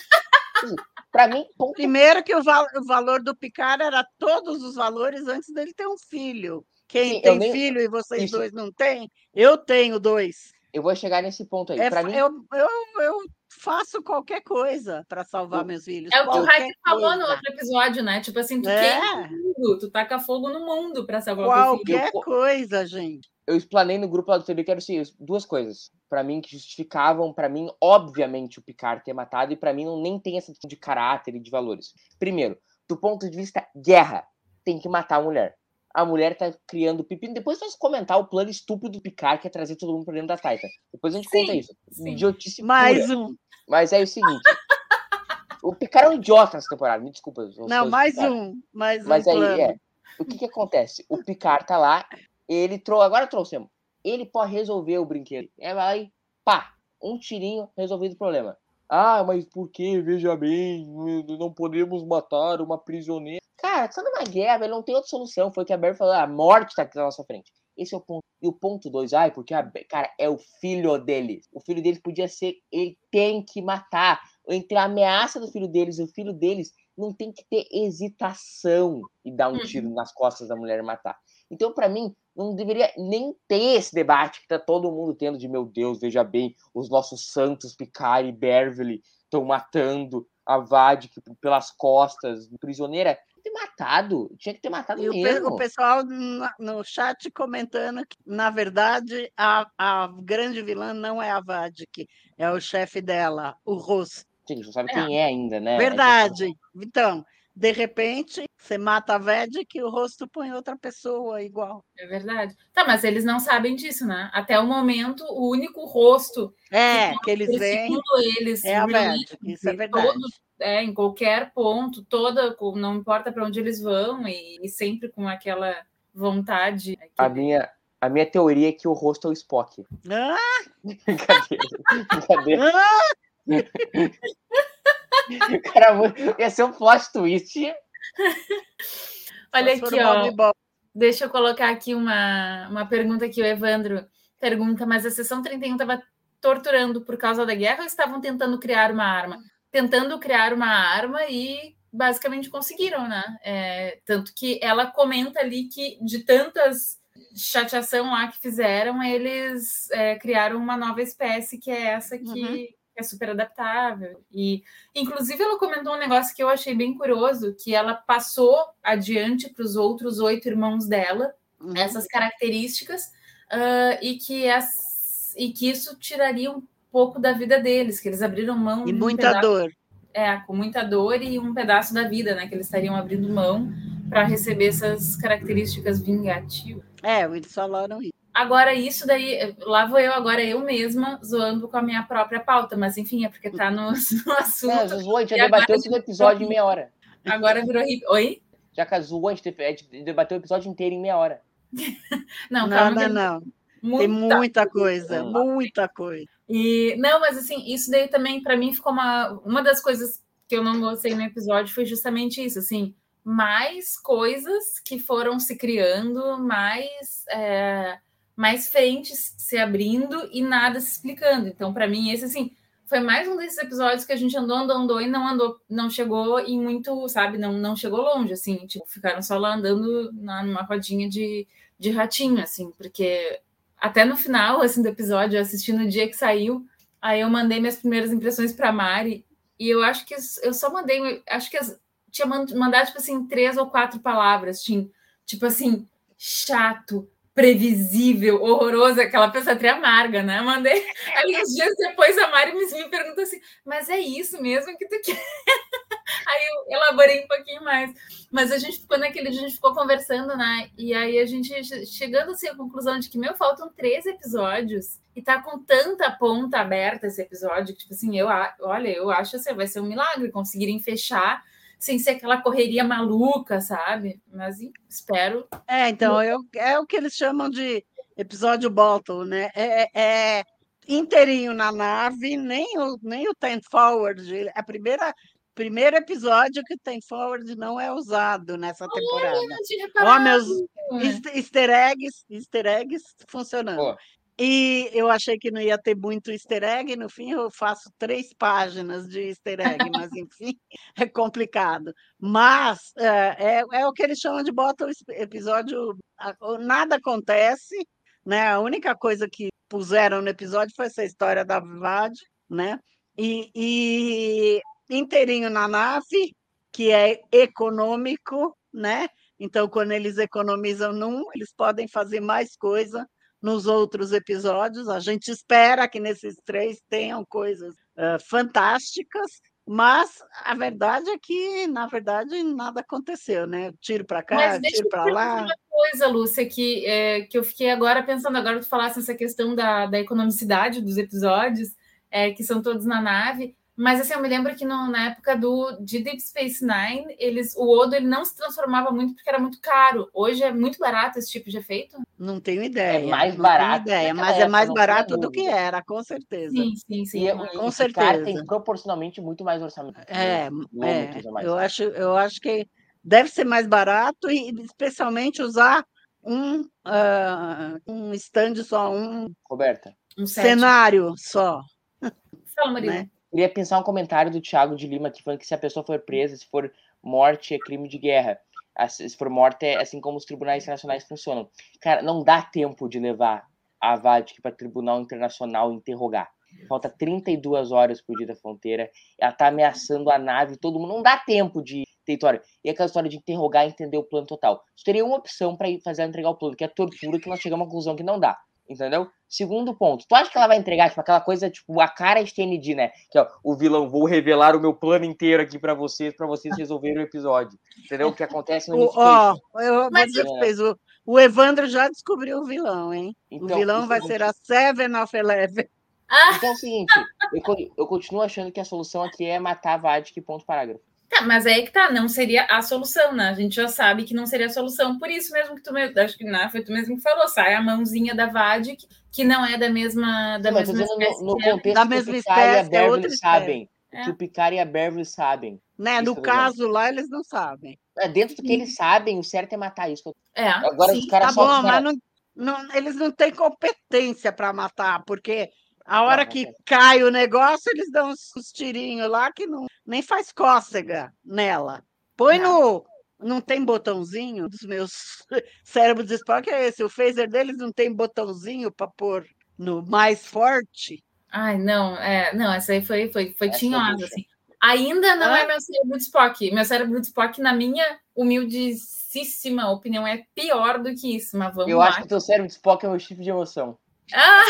Pra mim, ponto Primeiro que o, val- o valor do Picard era todos os valores antes dele ter um filho. Quem Sim, eu tem nem- filho e vocês Isso. dois não têm, eu tenho dois. Eu vou chegar nesse ponto aí. É pra mim, eu, eu, eu faço qualquer coisa para salvar Eu- meus filhos. É o que o Raik falou no outro episódio, né? Tipo assim, tu É. queima mundo, tu taca fogo no mundo pra salvar filho. Qualquer Eu- coisa, gente. eu explanei no grupo lá do TB que era assim, duas coisas. Pra mim, que justificavam, pra mim, obviamente, o Picard ter matado, e pra mim não nem tem essa questão de caráter e de valores. Primeiro, do ponto de vista guerra, tem que matar a mulher. A mulher tá criando pepino. Depois nós comentar o plano estúpido do Picard, que é trazer todo mundo pra dentro da Titan. Depois a gente Sim, conta isso. sim. Idiotice Mais pura. um. Mas é o seguinte. o Picard é um idiota nessa temporada, me desculpa. Não, mais um. Mais Mas um aí, plano. é. O que que acontece? O Picard tá lá, ele trouxe, agora trouxemos. Ele pode resolver o brinquedo. É, vai lá e pá, um tirinho, resolvido o problema. Ah, mas por que, veja bem, não podemos matar uma prisioneira? Cara, tá numa guerra, velho, não tem outra solução. Foi o que a Barry falou, a morte tá aqui na nossa frente. Esse é o ponto. E o ponto dois, ai, porque, a, cara, é o filho deles. O filho deles podia ser, ele tem que matar. Entre a ameaça do filho deles e o filho deles, não tem que ter hesitação e dar um Uhum. tiro nas costas da mulher e matar. Então, pra mim, não deveria nem ter esse debate que tá todo mundo tendo de meu Deus, veja bem, os nossos santos Picard e Beverly estão matando a Vadik pelas costas, prisioneira. Tinha que ter matado, tinha que ter matado E mesmo. o pessoal no chat comentando que, na verdade, a, a grande vilã não é a Vadik, é o chefe dela, o Ross. Sim, a gente não sabe É. quem é ainda, né? Verdade. Então, de repente, você mata a Vadik e o rosto põe outra pessoa igual. É verdade. Tá, mas eles não sabem disso, né? Até o momento, o único rosto É, que eles que, veem segundo eles, é a Vadik, isso é de verdade. todo- é, em qualquer ponto, toda, não importa para onde eles vão, e, e sempre com aquela vontade. A minha, A minha teoria é que o rosto é o Spock. Ah, Brincadeira. Brincadeira. ah, Cara, ia ser um plot twist. Olha aqui, ó. Deixa eu colocar aqui uma, uma pergunta que o Evandro pergunta, mas a sessão 31 estava torturando por causa da guerra ou estavam tentando criar uma arma? Tentando criar uma arma e basicamente conseguiram, né? É, tanto que ela comenta ali que de tantas chateação lá que fizeram, eles é, criaram uma nova espécie que é essa que Uhum. É super adaptável. E, inclusive, ela comentou um negócio que eu achei bem curioso, que ela passou adiante para os outros oito irmãos dela, Uhum. essas características ah, e que as, e que isso tiraria um pouco da vida deles, que eles abriram mão E um muita pedaço- dor. é, com muita dor e um pedaço da vida, né, que eles estariam abrindo mão para receber essas características vingativas. É, eles falaram isso. Agora, isso daí, lá vou eu, agora eu mesma, zoando com a minha própria pauta, mas enfim, é porque tá no, no É, assunto. Zoou, a gente já debateu esse episódio em meia hora. Agora virou hip. Oi? Já que a gente debateu o episódio inteiro em meia hora. Não, calma. não, que não. muita Tem muita coisa, Hum. muita coisa. E não, mas assim, isso daí também para mim ficou uma uma das coisas que eu não gostei no episódio foi justamente isso, assim, mais coisas que foram se criando, mais é, mais frentes se abrindo e nada se explicando. Então, para mim, esse assim foi mais um desses episódios que a gente andou, andou, andou e não andou, não chegou em muito, sabe, não, não chegou longe, assim, tipo, ficaram só lá andando na, numa rodinha de, de ratinho, assim, porque até no final assim, do episódio, eu assisti no dia que saiu, aí eu mandei minhas primeiras impressões para Mari, e eu acho que eu só mandei, acho que as- tinha man- mandado, tipo assim, três ou quatro palavras, tinha, tipo assim, chato, previsível, horroroso, aquela pessoa até amarga, né? Mandei, aí uns dias depois a Mari me, perguntou assim, mas é isso mesmo que tu quer? Aí eu elaborei um pouquinho mais. Mas a gente ficou naquele dia, a gente ficou conversando, né? E aí a gente che- chegando assim à conclusão de que, meu, faltam três episódios e tá com tanta ponta aberta esse episódio, que, tipo assim, eu, olha, eu acho assim, vai ser um milagre conseguirem fechar sem ser aquela correria maluca, sabe? Mas espero. É, então, eu, é o que eles chamam de episódio bottle, né? É, é inteirinho na nave, nem o, nem o Ten Forward. É a primeira primeiro episódio que o Ten Forward não é usado nessa temporada. Olha, não tinha Ó, meus eas- easter eggs, easter eggs funcionando. Pô. E eu achei que não ia ter muito easter egg, no fim eu faço três páginas de easter egg, mas enfim, é complicado. Mas é, é, é o que eles chamam de bota o episódio, nada acontece, né? A única coisa que puseram no episódio foi essa história da Vivad, né? E, e inteirinho na nave, que é econômico, né? Então, quando eles economizam num, eles podem fazer mais coisa nos outros episódios. A gente espera que nesses três tenham coisas ah, fantásticas, mas a verdade é que, na verdade, nada aconteceu, né? Tiro para cá, Mas tiro para lá. uma coisa, Lúcia, que, é, que eu fiquei agora pensando, agora tu falasse essa questão da, da economicidade dos episódios, é, que são todos na nave, mas assim, eu me lembro que no- na época do, de Deep Space Nine, eles, o Odo ele não se transformava muito porque era muito caro. Hoje é muito barato esse tipo de efeito? Não tenho ideia. mais não tenho barato ideia, mas é época, mais não tenha barato do que era, com certeza. Sim, sim, sim. E, e Com certeza. tem proporcionalmente muito mais orçamento. É, é, mais. eu acho, eu acho que deve ser mais barato e especialmente usar um, ah, um stand só, um Roberta, Um cenário só. Fala, Marina. né? Queria pensar um comentário do Thiago de Lima que falando que se a pessoa for presa, se for morte, é crime de guerra. Se for morte, é assim como os tribunais internacionais funcionam. Cara, não dá tempo de levar a Vatic para tribunal internacional interrogar. Falta 32 horas por dia da fronteira. Ela tá ameaçando a nave, todo mundo. Não dá tempo de território. E aquela história de interrogar e entender o plano total. Só teria uma opção para fazer entregar o plano, que é a tortura, que nós chegamos à conclusão que não dá. Entendeu? Segundo ponto, tu acha que ela vai entregar, tipo, aquela coisa, tipo, a cara de TND, né? Que, ó, o vilão, vou revelar o meu plano inteiro aqui pra vocês, pra vocês resolverem o episódio. Entendeu? O que acontece no ó, eu vou Mas- dizer pra vocês, o, o Evandro já descobriu o vilão, hein? Então, o vilão vai ser a Seven of Eleven. Então é o seguinte, eu, eu continuo achando que a solução aqui é matar a ponto parágrafo. Tá, mas aí que tá, não seria a solução, né? A gente já sabe que não seria a solução, por isso mesmo que tu me, acho que né, foi tu mesmo que falou, sai a mãozinha da Vad, que, que não é da mesma da mesma espécie. no, no é. contexto Da que mesma o Picard e a espécie, é Beverly outra sabem. É. Que o Picard e a Beverly sabem. Né? No caso lá, eles não sabem. É, dentro do que eles sabem, o certo é matar isso. É, Agora sim. os caras Tá só. bom, mas não, não- eles não têm competência para matar, porque a hora não que cai o negócio, eles dão uns, uns tirinhos lá que não, nem faz cócega nela. Põe no. Não tem botãozinho dos meus cérebros de Spock, é esse. O phaser deles não tem botãozinho para pôr no mais forte. Ai, não, é, não, essa aí foi, foi, foi Essa tinhosa, deixa. assim. Ainda não Hã? é meu cérebro de Spock. Meu cérebro de Spock, na minha humildíssima opinião, é pior do que isso, mas vamos Eu lá. acho que o teu cérebro de Spock é o chip de emoção. Ah!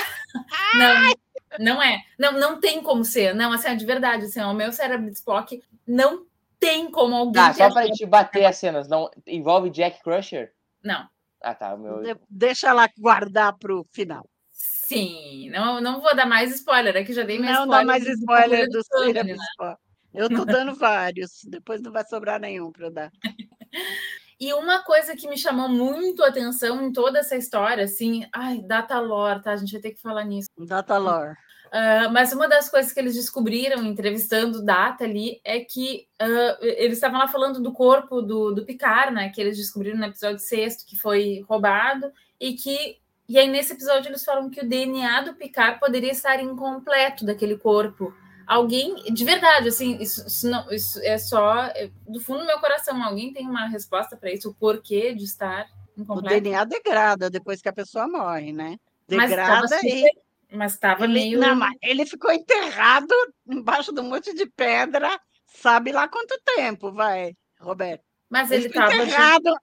Não, não é. Não, não tem como ser. Não, assim, é de verdade, assim, o meu cérebro de Spock não tem como alguém que só pra gente bater as cenas. Não, envolve Jack Crusher? Não. Ah, tá. O meu... De- deixa ela guardar para o final. Sim, não, não vou dar mais spoiler, aqui já dei Não spoiler. dá mais do spoiler do Sangue, cérebro né? Spock. Eu tô dando vários, depois não vai sobrar nenhum para eu dar. E uma coisa que me chamou muito a atenção em toda essa história, assim, ai, data lore, tá? A gente vai ter que falar nisso. Data lore. Ah, mas uma das coisas que eles descobriram entrevistando Data ali é que ah, eles estavam lá falando do corpo do, do Picard, né? Que eles descobriram no episódio sexto que foi roubado e que e aí nesse episódio eles falam que o DNA do Picard poderia estar incompleto daquele corpo. Alguém, de verdade, assim, isso, isso não, isso é só é, do fundo do meu coração. Alguém tem uma resposta para isso? O porquê de estar O incompleto? DNA degrada depois que a pessoa morre, né? Mas Degrada e super- Mas estava meio. não, mas ele ficou enterrado embaixo de um monte de pedra, sabe lá quanto tempo, vai, Roberto. Mas Ele estava. enterrado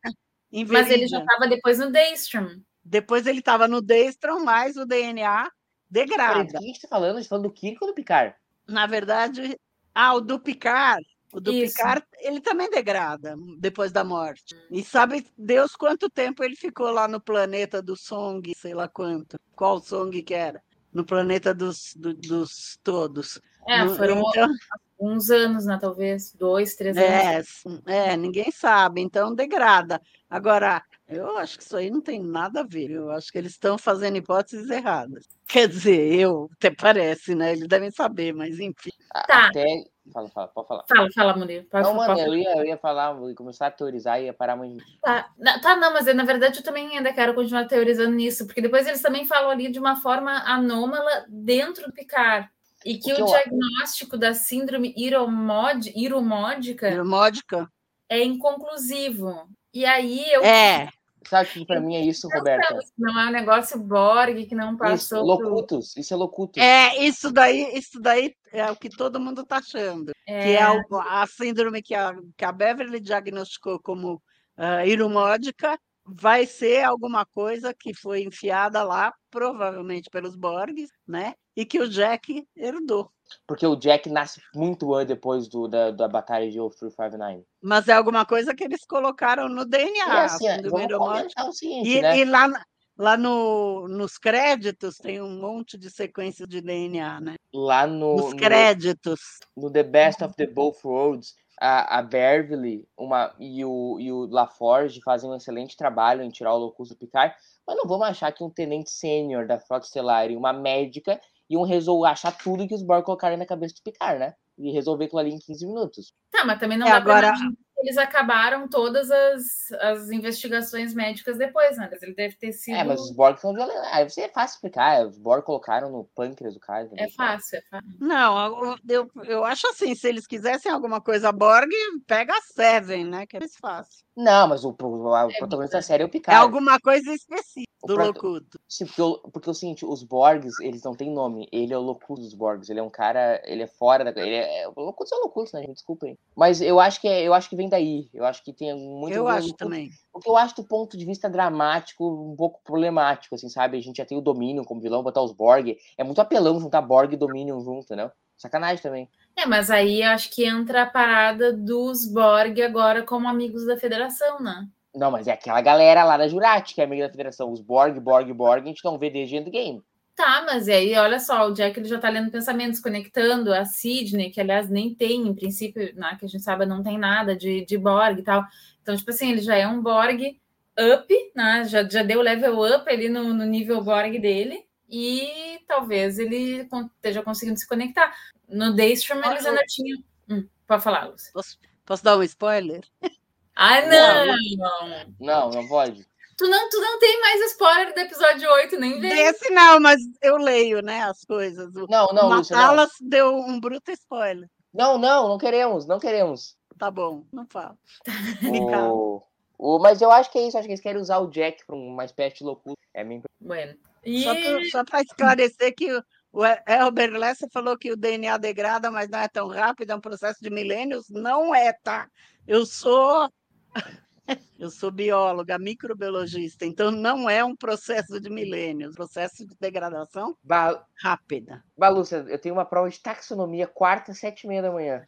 em Mas ele já estava depois no Daystrom. Depois ele estava no Destron, mais o DNA Peraí, degrada. que a gente tá falando? A gente tá falando do Kirk ou do Picard? Na verdade, ah, o do Picard, o do Isso. Picard, ele também degrada depois da morte. E sabe Deus quanto tempo ele ficou lá no planeta do Song, sei lá quanto. Qual Song que era? No planeta dos, do- dos todos. É, No- foram então, uns anos, né? Talvez, dois, três anos. é, é, ninguém sabe, então degrada. Agora, eu acho que isso aí não tem nada a ver. Eu acho que eles estão fazendo hipóteses erradas. Quer dizer, eu até parece, né? Eles devem saber, mas enfim. Tá. Até. Fala, fala, pode falar. Fala, fala, Murilo. Pode, Não, mano, falar. eu ia, eu ia falar, eu ia começar a teorizar e ia parar muito. Tá, tá, não, mas eu, na verdade eu também ainda quero continuar teorizando nisso, porque depois eles também falam ali de uma forma anômala dentro do Picard. E que O que o eu- diagnóstico da síndrome iromod, iromódica Módica? é inconclusivo. E aí eu É, Sabe que pra mim é isso, Roberta? não é um negócio Borg que não Isso, passou. pro- locutus. Isso é locutus. é isso daí, isso daí é o que todo mundo está achando. Que é É, o- a síndrome que a, que a Beverly diagnosticou como ah, iromódica, vai ser alguma coisa que foi enfiada lá, provavelmente pelos Borgs, né? E que o Jack herdou. Porque o Jack nasce muito antes depois do, da, da batalha de 0359. Mas é alguma coisa que eles colocaram no DNA. E assim, a síndrome vamos iromódica. comentar o seguinte, E, né? e lá, lá no, nos créditos tem um monte de sequências de DNA, né? Lá no, Nos no, créditos. no The Best of the Both Worlds, a, a Beverly uma, e, o, e o LaForge fazem um excelente trabalho em tirar o Locus do Picard, mas não vamos achar que um tenente sênior da Frota Estelar e uma médica iam resol- achar tudo que os Borg colocaram na cabeça do Picard, né? E resolver aquilo ali em 15 minutos. Tá, mas também não É, dá agora- pra eles acabaram todas as, as investigações médicas depois, né? Ele deve ter sido. É, mas os Borg são violentos. Aí você é fácil explicar. Os Borg colocaram no pâncreas do cara. É fácil, é fácil. Não, eu, eu acho assim, se eles quisessem alguma coisa Borg, pega a Seven, né? Que é mais fácil. Não, mas o, o, o protagonista da série é o É Picard. alguma coisa específica O do proto- Locuto. Sim, porque, o- porque é o seguinte, os Borgs, eles não têm nome. Ele é o Locus dos Borgs. Ele é um cara, ele é fora da. Ele é, o Locus é o Locus, né, gente? Desculpem. Mas eu acho que é, eu acho que vem daí. Eu acho que tem muito. Eu acho também. O que eu acho do ponto de vista dramático um pouco problemático, assim, sabe? A gente já tem o Dominion como vilão, botar os Borg. É muito apelão juntar Borg e Dominion junto, né? Sacanagem também. É, mas aí eu acho que entra a parada dos Borg agora como amigos da federação, né? Não, mas é aquela galera lá da Jurati, que é amiga da federação. Os Borg, Borg, Borg, a gente não vê desde Endgame. Tá, mas e aí, olha só, o Jack ele já tá lendo pensamentos, conectando a Sidney, que aliás nem tem, em princípio, né, que a gente sabe, não tem nada de, de Borg e tal. Então, tipo assim, ele já é um Borg up, né? Já, já deu level up ali no, no nível Borg dele, e talvez ele con- esteja conseguindo se conectar. No Daystrom eles ainda tinham. Hum, pode falar, Lúcia. Posso, posso dar um spoiler? Ah, não! Não, não pode. Tu não, tu não tem mais spoiler do episódio 8, nem vem. Desse não, mas eu leio, né, as coisas. Não, não. Matalas deu um bruto spoiler. Não, não, não queremos, não queremos. Tá bom, não falo. Calma. O, o, mas eu acho que é isso, acho que eles querem usar o Jack para uma espécie de loucura. É minha Bueno. E Só, para esclarecer que o, o Elber Lessa falou que o DNA degrada, mas não é tão rápido, é um processo de milênios. Não é, tá? Eu sou eu sou bióloga, microbiologista, então não é um processo de milênios, processo de degradação Ba, rápida. Ba, Lúcia, eu tenho uma prova de taxonomia quarta, sete e meia da manhã.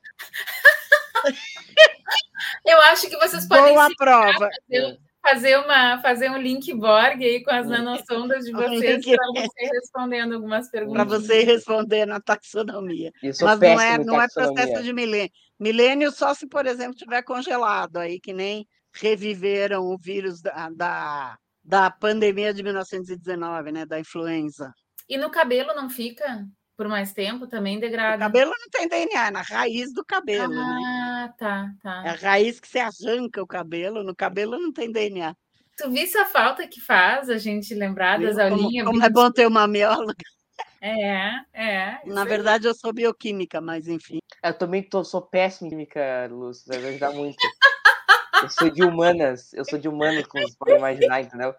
eu acho que vocês podem Boa se prova. fazer, fazer uma, fazer um link Borg aí com as nanosondas de Um vocês para você respondendo algumas Para perguntas. você responder na taxonomia. Sou Mas não é, não é processo de milênio. Milênio só se, por exemplo, tiver congelado, aí que nem reviveram o vírus da, da, da pandemia de 1919, né? Da influenza. E no cabelo não fica por mais tempo também O degrada? cabelo não tem DNA, é na raiz do cabelo, né? Ah, tá, tá. É a raiz que se arranca o cabelo, no cabelo não tem DNA. Tu visse a falta que faz a gente lembrar das Viu? Como, aulinhas? como é bom ter uma bióloga. É, é. Na verdade, eu sou bioquímica, mas enfim. Eu também tô, sou péssimo em química, Lúcia, vai me ajudar muito. Eu sou de humanas, eu sou de humanas, como vocês podem imaginar, entendeu?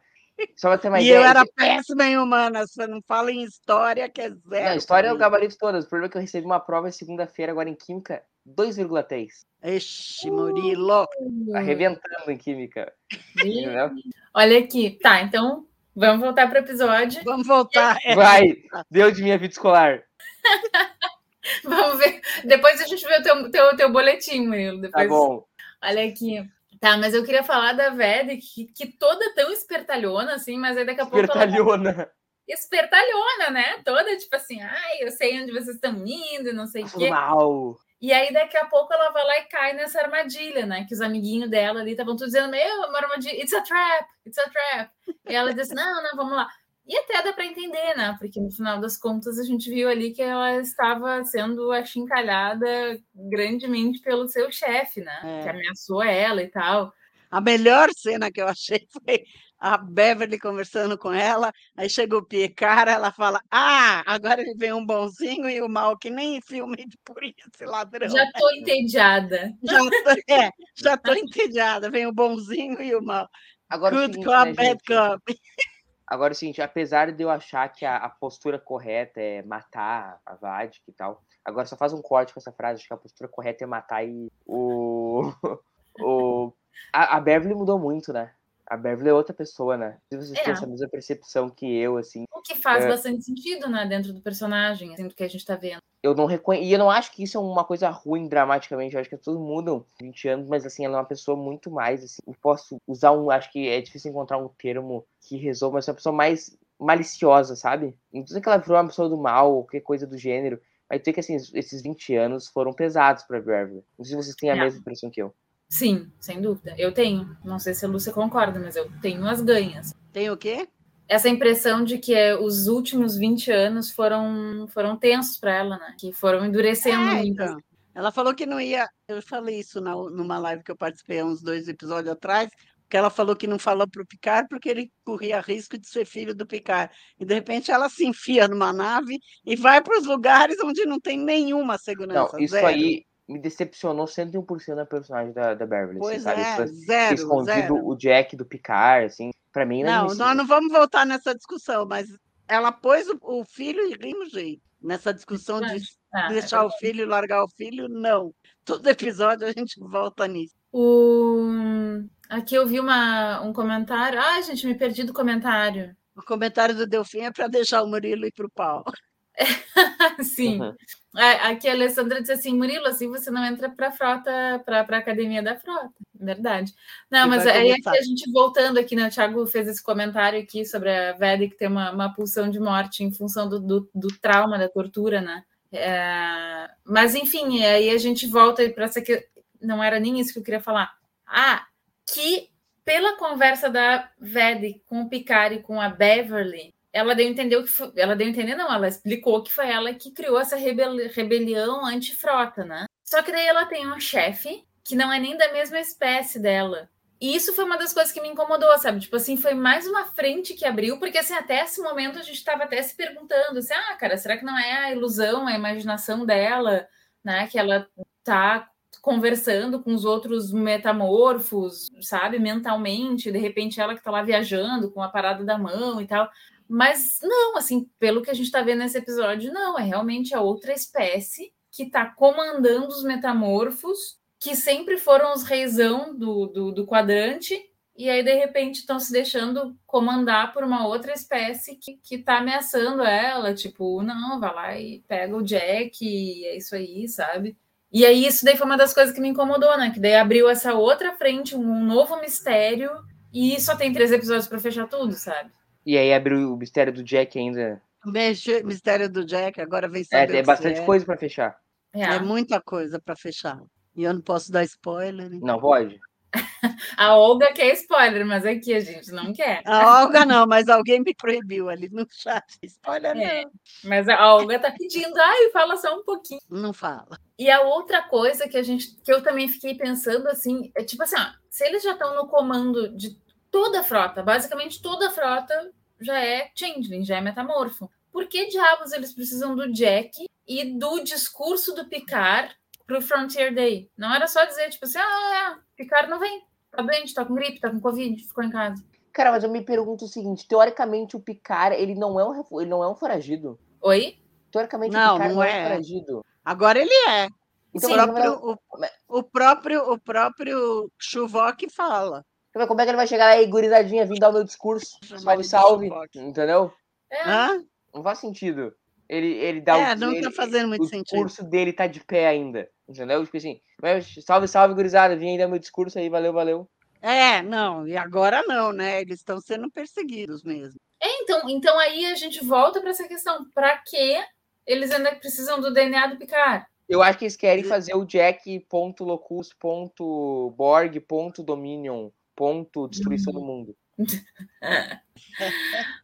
Só pra ter uma e ideia. eu era péssima em humanas, você não fala em história, que é zero. Não, história é o gabarito todas. O problema é que eu recebi uma prova segunda-feira, agora em Química, 2,3. Ixi, Murilo. Tá arrebentando em Química. Entendeu? Olha aqui. Tá, então vamos voltar para o episódio. Vamos voltar. É, Vai, deu de minha vida escolar. Vamos ver. Depois a gente vê o teu, teu, teu boletim, Murilo. Tá Depois... bom. Olha aqui. Tá, mas eu queria falar da Vede, que, que toda tão espertalhona, assim, mas aí daqui a pouco. ela- Espertalhona. Espertalhona, né? Toda tipo assim, ai, eu sei onde vocês estão indo, não sei o quê. Uau. E aí, daqui a pouco, ela vai lá e cai nessa armadilha, né? Que os amiguinhos dela ali estavam tudo dizendo: Meu, é uma armadilha, it's a trap, it's a trap. E ela disse: Não, não, vamos lá. E até dá para entender, né? Porque no final das contas a gente viu ali que ela estava sendo achincalhada grandemente pelo seu chefe, né? É. Que ameaçou ela e tal. A melhor cena que eu achei foi a Beverly conversando com ela, aí chega o Picard, ela fala, ah, agora ele vem um bonzinho e o mal, que nem em filme de polícia, ladrão. Já tô entediada. Já tô, é, já tô entediada, vem o bonzinho e o mal. Agora, Good seguinte, cop, né, bad cop. Agora o seguinte, apesar de eu achar que a, a postura correta é matar a Vadik e tal, agora só faz um corte com essa frase, acho que a postura correta é matar e o. o a, a Beverly mudou muito, né? A Beverly é outra pessoa, né? Se vocês É. têm essa mesma percepção que eu, assim, O que faz É. bastante sentido, né? Dentro do personagem, assim, do que a gente tá vendo. eu não reconheço. E eu não acho que isso é uma coisa ruim dramaticamente. Eu acho que todos mudam 20 anos, mas assim, ela é uma pessoa muito mais. Assim, eu posso usar um. Acho que é difícil encontrar um termo que resolva, mas é uma pessoa mais maliciosa, sabe? Não tô dizendo que ela virou uma pessoa do mal ou qualquer coisa do gênero. Mas tem que, assim, esses 20 anos foram pesados pra Beverly. Não sei se vocês têm a É. mesma impressão que eu. Sim, sem dúvida. Eu tenho. Não sei se a Lúcia concorda, mas eu tenho as ganhas. Tem o quê? Essa impressão de que é, os últimos 20 anos foram, foram tensos para ela, né? Que foram endurecendo É, muito. então. Ela falou que não ia. Eu falei isso na, numa live que eu participei há uns dois episódios atrás, que ela falou que não falou para o Picard porque ele corria risco de ser filho do Picard. E de repente ela se enfia numa nave e vai para os lugares onde não tem nenhuma Não, segurança. isso zero. aí me decepcionou 101% da personagem da, da Beverly. assim, Pois sabe? é, Tipo, ter zero, escondido zero. o Jack do Picard, assim. Pra mim, Não, não, nós não vamos voltar nessa discussão, mas ela pôs o, o filho e rimos jeito. Nessa discussão de Ah, deixar o filho e largar o filho, não. Todo episódio a gente volta nisso. O... Aqui eu vi uma, um comentário. Ah, gente, me perdi do comentário. O comentário do Delfim é para deixar o Murilo ir para o pau. Sim. Uhum. Aqui a Alessandra disse assim, Murilo, assim você não entra para a frota, para a academia da frota. Verdade. Não, E mas aí aqui a gente voltando aqui, né? O Thiago fez esse comentário aqui sobre a Vedic ter uma, uma pulsão de morte em função do, do, do trauma, da tortura, né? É, mas enfim, aí a gente volta para essa que não era nem isso que eu queria falar. Ah, que pela conversa da Vedic com o Picard e com a Beverly, ela deu entender que foi, ela deu entender não, ela explicou que foi ela que criou essa rebel- rebelião antifrota, né? Só que daí ela tem um chefe que não é nem da mesma espécie dela. E isso foi uma das coisas que me incomodou, sabe? Tipo assim, foi mais uma frente que abriu, porque assim, até esse momento a gente estava até se perguntando assim, ah, cara, será que não é a ilusão, a imaginação dela, né? Que ela tá conversando com os outros metamorfos, sabe, mentalmente, de repente ela que tá lá viajando com a parada da mão e tal. Mas não, assim, pelo que a gente tá vendo nesse episódio, não, é realmente a outra espécie que tá comandando os metamorfos, que sempre foram os reizão do, do, do quadrante, e aí de repente estão se deixando comandar por uma outra espécie que, que tá ameaçando ela, tipo, não, vai lá e pega o Jack, e é isso aí, sabe? E aí isso daí foi uma das coisas que me incomodou, né? Que daí abriu essa outra frente, um novo mistério, e só tem três episódios para fechar tudo, sabe? E aí abriu o mistério do Jack ainda. Mexe- Mistério do Jack, agora vem saber. É, o tem bastante é. coisa pra fechar. É muita coisa para fechar. E eu não posso dar spoiler. hein? Não pode? A Olga quer spoiler, mas aqui a gente não quer. A Olga não, mas alguém me proibiu ali no chat. Spoiler É. não. Mas a Olga tá pedindo, ai, fala só um pouquinho. Não fala. E a outra coisa que a gente, que eu também fiquei pensando assim, é tipo assim, ó, se eles já estão no comando de toda a frota, basicamente toda a frota já é changeling, já é metamorfo. Por que diabos eles precisam do Jack e do discurso do Picard pro Frontier Day? Não era só dizer, tipo assim, ah, é, Picard não vem, tá doente, tá com gripe, tá com Covid, ficou em casa. Cara, mas eu me pergunto o seguinte: teoricamente, o Picard, ele não é um, ele não é um foragido. Oi? Teoricamente, Não, o Picard não não é, é. um foragido. Agora ele é. Então, o, mas próprio, é- o, o próprio, o próprio Chuvok fala. Mas como é que ele vai chegar aí, gurizadinha, vir dar o meu discurso? Salve, salve. Entendeu? É? Não faz sentido. Ele, ele dá É, o, não ele, tá fazendo muito o sentido. discurso dele tá de pé ainda. Entendeu? Tipo assim, mas, salve, salve, gurizada. Vim aí dar meu discurso aí, valeu, valeu. É, não, e agora não, né? Eles estão sendo perseguidos mesmo. É, então, então aí a gente volta para essa questão. Para que eles ainda precisam do DNA do Picard? Eu acho que eles querem fazer o Jack ponto locus, ponto Borg, ponto Dominion, ponto destruição do mundo.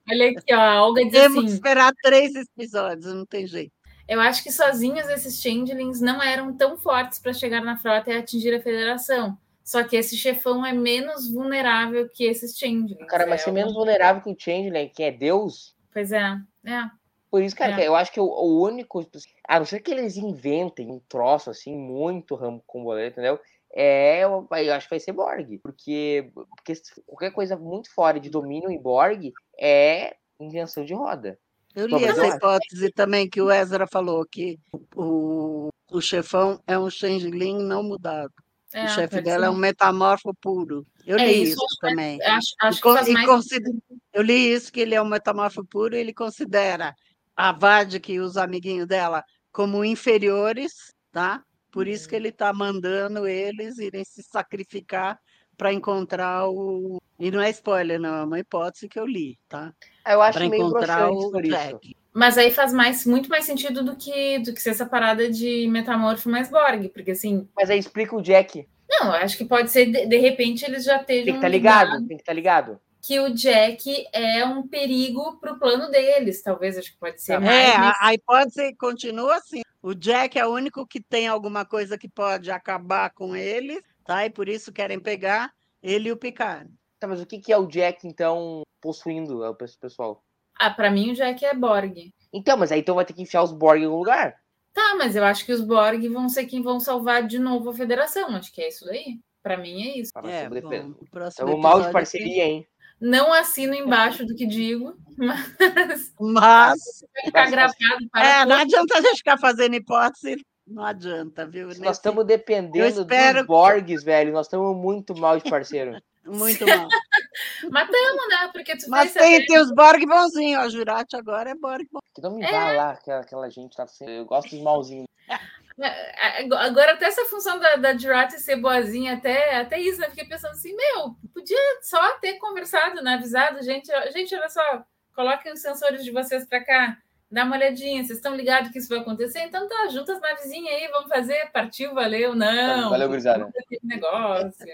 Olha aqui, ó, a Olga diz Temos que assim: esperar três episódios, não tem jeito. Eu acho que sozinhos esses changelings não eram tão fortes para chegar na frota e atingir a federação. Só que esse chefão é menos vulnerável que esses changelings. Cara, mas é ser menos vulnerável que o Changeling, que é Deus, Pois é, é. Por isso, cara, É. que eu acho que o, o único. A não ser que eles inventem um troço assim, muito ramo com boleto, entendeu? É, eu eu acho que vai ser Borg. Porque, porque qualquer coisa muito fora de domínio e Borg é invenção de roda. Eu li essa hipótese também que o Ezra falou, que o, o chefão é um changeling não mudado. é o chefe dela é um metamorfo puro. Eu É, li isso isso, também. Acho, acho E que mais. consider- Eu li isso, que ele é um metamorfo puro, e ele considera a Vadik e os amiguinhos dela como inferiores, tá? Por isso que ele está mandando eles irem se sacrificar para encontrar o. E não é spoiler, não, é uma hipótese que eu li, tá? Eu acho Para meio encontrar o. Jack. Mas aí faz mais, muito mais sentido do que, do que ser essa parada de metamorfo mais Borg, porque assim, Mas aí explica o Jack. não, acho que pode ser, de, de repente, eles já estejam Tem que estar ligado, ligados tem que estar ligado. Que o Jack é um perigo pro plano deles, talvez, acho que pode ser Tá. mais É, a, hipótese continua assim. O Jack é o único que tem alguma coisa que pode acabar com eles, tá? E por isso querem pegar ele e o Picard. Tá, mas o que, que é o Jack, então, possuindo o pe- pessoal? Ah, pra mim o Jack é Borg. Então, mas aí então vai ter que enfiar os Borg em algum lugar. Tá, mas eu acho que os Borg vão ser quem vão salvar de novo a Federação. Acho que é isso daí. Pra mim é isso. Tá, mas É, bom, o próximo Estamos mal de episódio parceria, hein? Não assino embaixo do que digo, mas Mas vai ficar Mas- gravado para é, não adianta a gente ficar fazendo hipótese, não adianta, viu? Se Nesse- nós estamos dependendo dos Borgs, velho, nós estamos muito mal de parceiro. Muito mal. Matamos, né? Porque tu Mas tem, saber- tem os Borg bonzinhos, ó. Jurati agora é Borg bom. Que não me É. vá lá, aquela, aquela gente tá sendo. Eu gosto dos malzinhos. É, Agora, até essa função da, da Jurati ser boazinha, até, até isso, né? Fiquei pensando assim, meu, podia só ter conversado, né? Avisado, gente, gente, olha só, coloquem os sensores de vocês para cá, dá uma olhadinha, vocês estão ligados que isso vai acontecer? Então tá, junta as navezinhas aí, vamos fazer, partiu, valeu, não. Valeu, gurizada. negócio,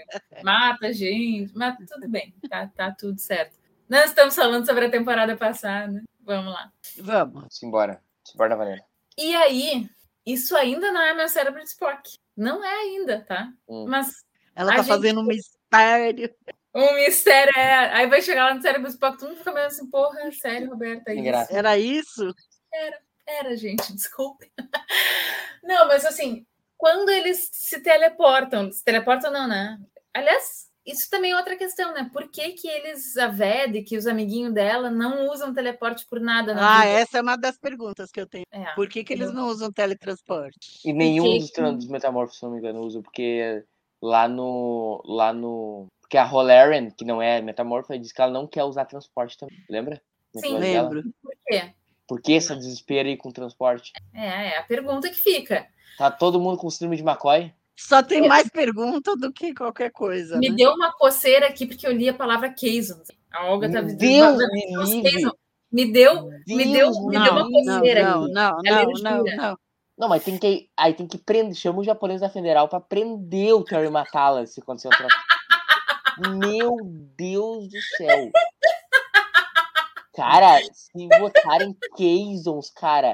mata a gente, mas tudo bem, tá, tá tudo certo. Nós estamos falando sobre a temporada passada, vamos lá. Vamos. Simbora. Simbora, Valena. E aí, isso ainda não é meu cérebro de Spock. Não é ainda, tá? Hum. Mas Ela A tá gente- fazendo um mistério. O mistério é. Aí vai chegar lá no cérebro Spock, todo mundo fica meio assim, porra, sério, Roberta? é isso? Era isso? Era, gente, desculpe. Não, mas assim, quando eles se teleportam, se teleportam não, né? Aliás, isso também é outra questão, né? Por que, que eles, a Ved, que os amiguinhos dela, não usam teleporte por nada na Ah, vida? essa é uma das perguntas que eu tenho. É. Por que, que eles não usam teletransporte? E nenhum dos metamorfos, se não me engano, usa, porque lá no. Lá no. Porque a Holaren, que não é metamorfa, diz que ela não quer usar transporte também. Lembra? No Sim. plano dela. Lembro. Por quê? Por que esse desespero aí com transporte? É, é a pergunta que fica. Tá todo mundo com síndrome de McCoy? Só tem mais pergunta do que qualquer coisa. Me né? deu uma coceira aqui porque eu li a palavra Keyson. A Olga tá Meu dizendo. Deus "Mas, me livre." Keyson, Me deu, me deu, Deus me deu uma coceira não, aqui. não, não, não, não. Não, mas tem que. Aí tem que prender. Chama o japonês da federal pra prender o Terry Matala se acontecer um troço. Meu Deus do céu. Cara, se votarem Keysons, cara,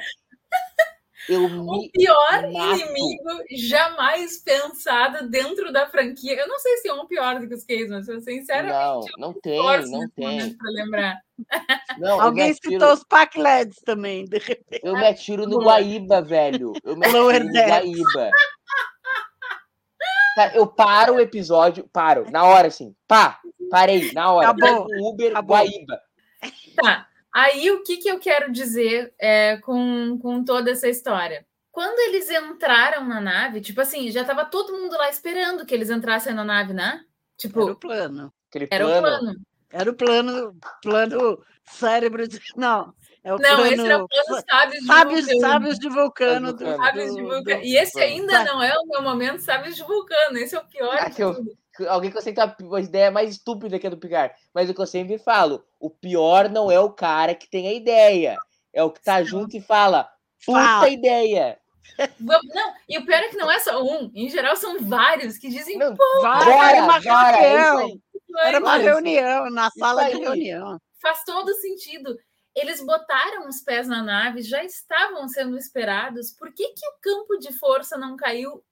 eu O pior mato. inimigo jamais pensado dentro da franquia. Eu não sei se é um pior do que os Keys, mas sinceramente, Não, não tem, não tem. pra lembrar. Não, Alguém atiro, citou os Pac-Leds também, de repente. eu me atiro no. Guaíba, velho. Eu me Lower atiro no. Guaíba. Cara, eu paro o episódio, paro, na hora, assim. Pá, parei, na hora. Acabou, Uber, acabou. Guaíba. Tá. Aí o que, que eu quero dizer é, com, com toda essa história? Quando eles entraram na nave, tipo assim, já tava todo mundo lá esperando que eles entrassem na nave, né? Tipo, Era o plano. Aquele era o plano. plano. Era o plano, plano cérebro de. Não, é o Não, esse era o plano. plano sábios de Vulcano. sábios de vulcano. Do-. Sábios de Vulcano. do- E esse ainda não é o meu momento sábios de Vulcano. Esse é o pior. Ah. Alguém que eu sei que tem uma ideia mais estúpida que a do Picard. Mas o que eu sempre falo, o pior não é o cara que tem a ideia. É o que tá junto e fala, puta Fala. ideia. Não, e o pior é que não é só um. Em geral, são vários que dizem Não, Vai, bora, era uma bora, reunião. Era uma reunião, na sala de reunião. faz todo sentido. Eles botaram os pés na nave, já estavam sendo esperados. Por que, que o campo de força não caiu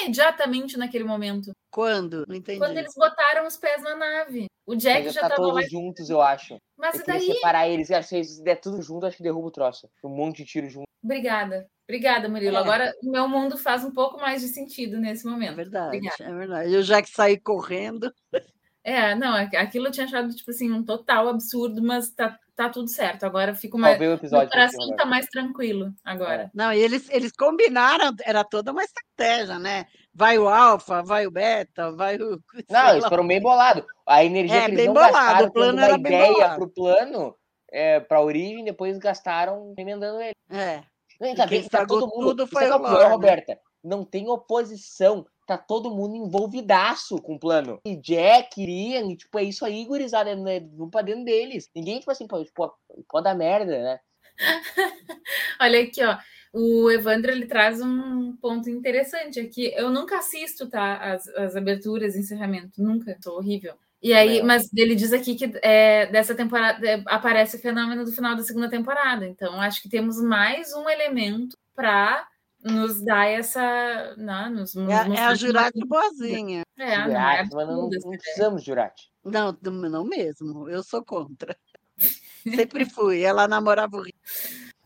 imediatamente naquele momento? Quando? Não entendi. Quando eles botaram os pés na nave. O Jack já tá estava lá. todos juntos, eu acho. Mas Eu daí? separar eles. Eu acho que se der tudo junto, acho que derruba o troço. Um monte de tiro junto. Obrigada. Obrigada, Murilo. É. Agora o meu mundo faz um pouco mais de sentido nesse É momento. verdade, Obrigada. é verdade. Eu já que saí correndo. É, não, aqu- aquilo eu tinha achado, tipo assim, um total absurdo, mas tá, tá tudo certo. Agora eu fico mais. Salvei o episódio. coração tá mais tranquilo agora. Não, e eles, eles combinaram, era toda uma estratégia, né? Vai o alfa, vai o beta, vai o. Não, eles foram bem bolados. A energia É, que eles bem não bolado, gastaram o plano era bem ideia bolado. pro plano, é, pra origem, depois gastaram emendando ele. É. Não, tá, quem bem, tá todo mundo. tudo foi é é o né? Roberta. Não tem oposição. Tá todo mundo envolvidaço com o plano. E Jack, Ian, e, tipo, é isso aí, gurizada. Né? Vamos pra dentro deles. Ninguém, tipo assim, pô, tipo, pode dar merda, né? Olha aqui, ó. O Evandro ele traz um ponto interessante aqui. Eu nunca assisto, tá? As, as aberturas, encerramento. Nunca. Sou horrível. E aí, É. mas ele diz aqui que é, dessa temporada é, aparece o fenômeno do final da segunda temporada. Então, acho que temos mais um elemento para nos dar essa. Não, nos, nos É, é a Jurati não- boazinha. É, não, é Jurati, mas não, não ideia. precisamos de Jurati. Não, não não mesmo. Eu sou contra. Sempre fui. Ela namorava o Rick.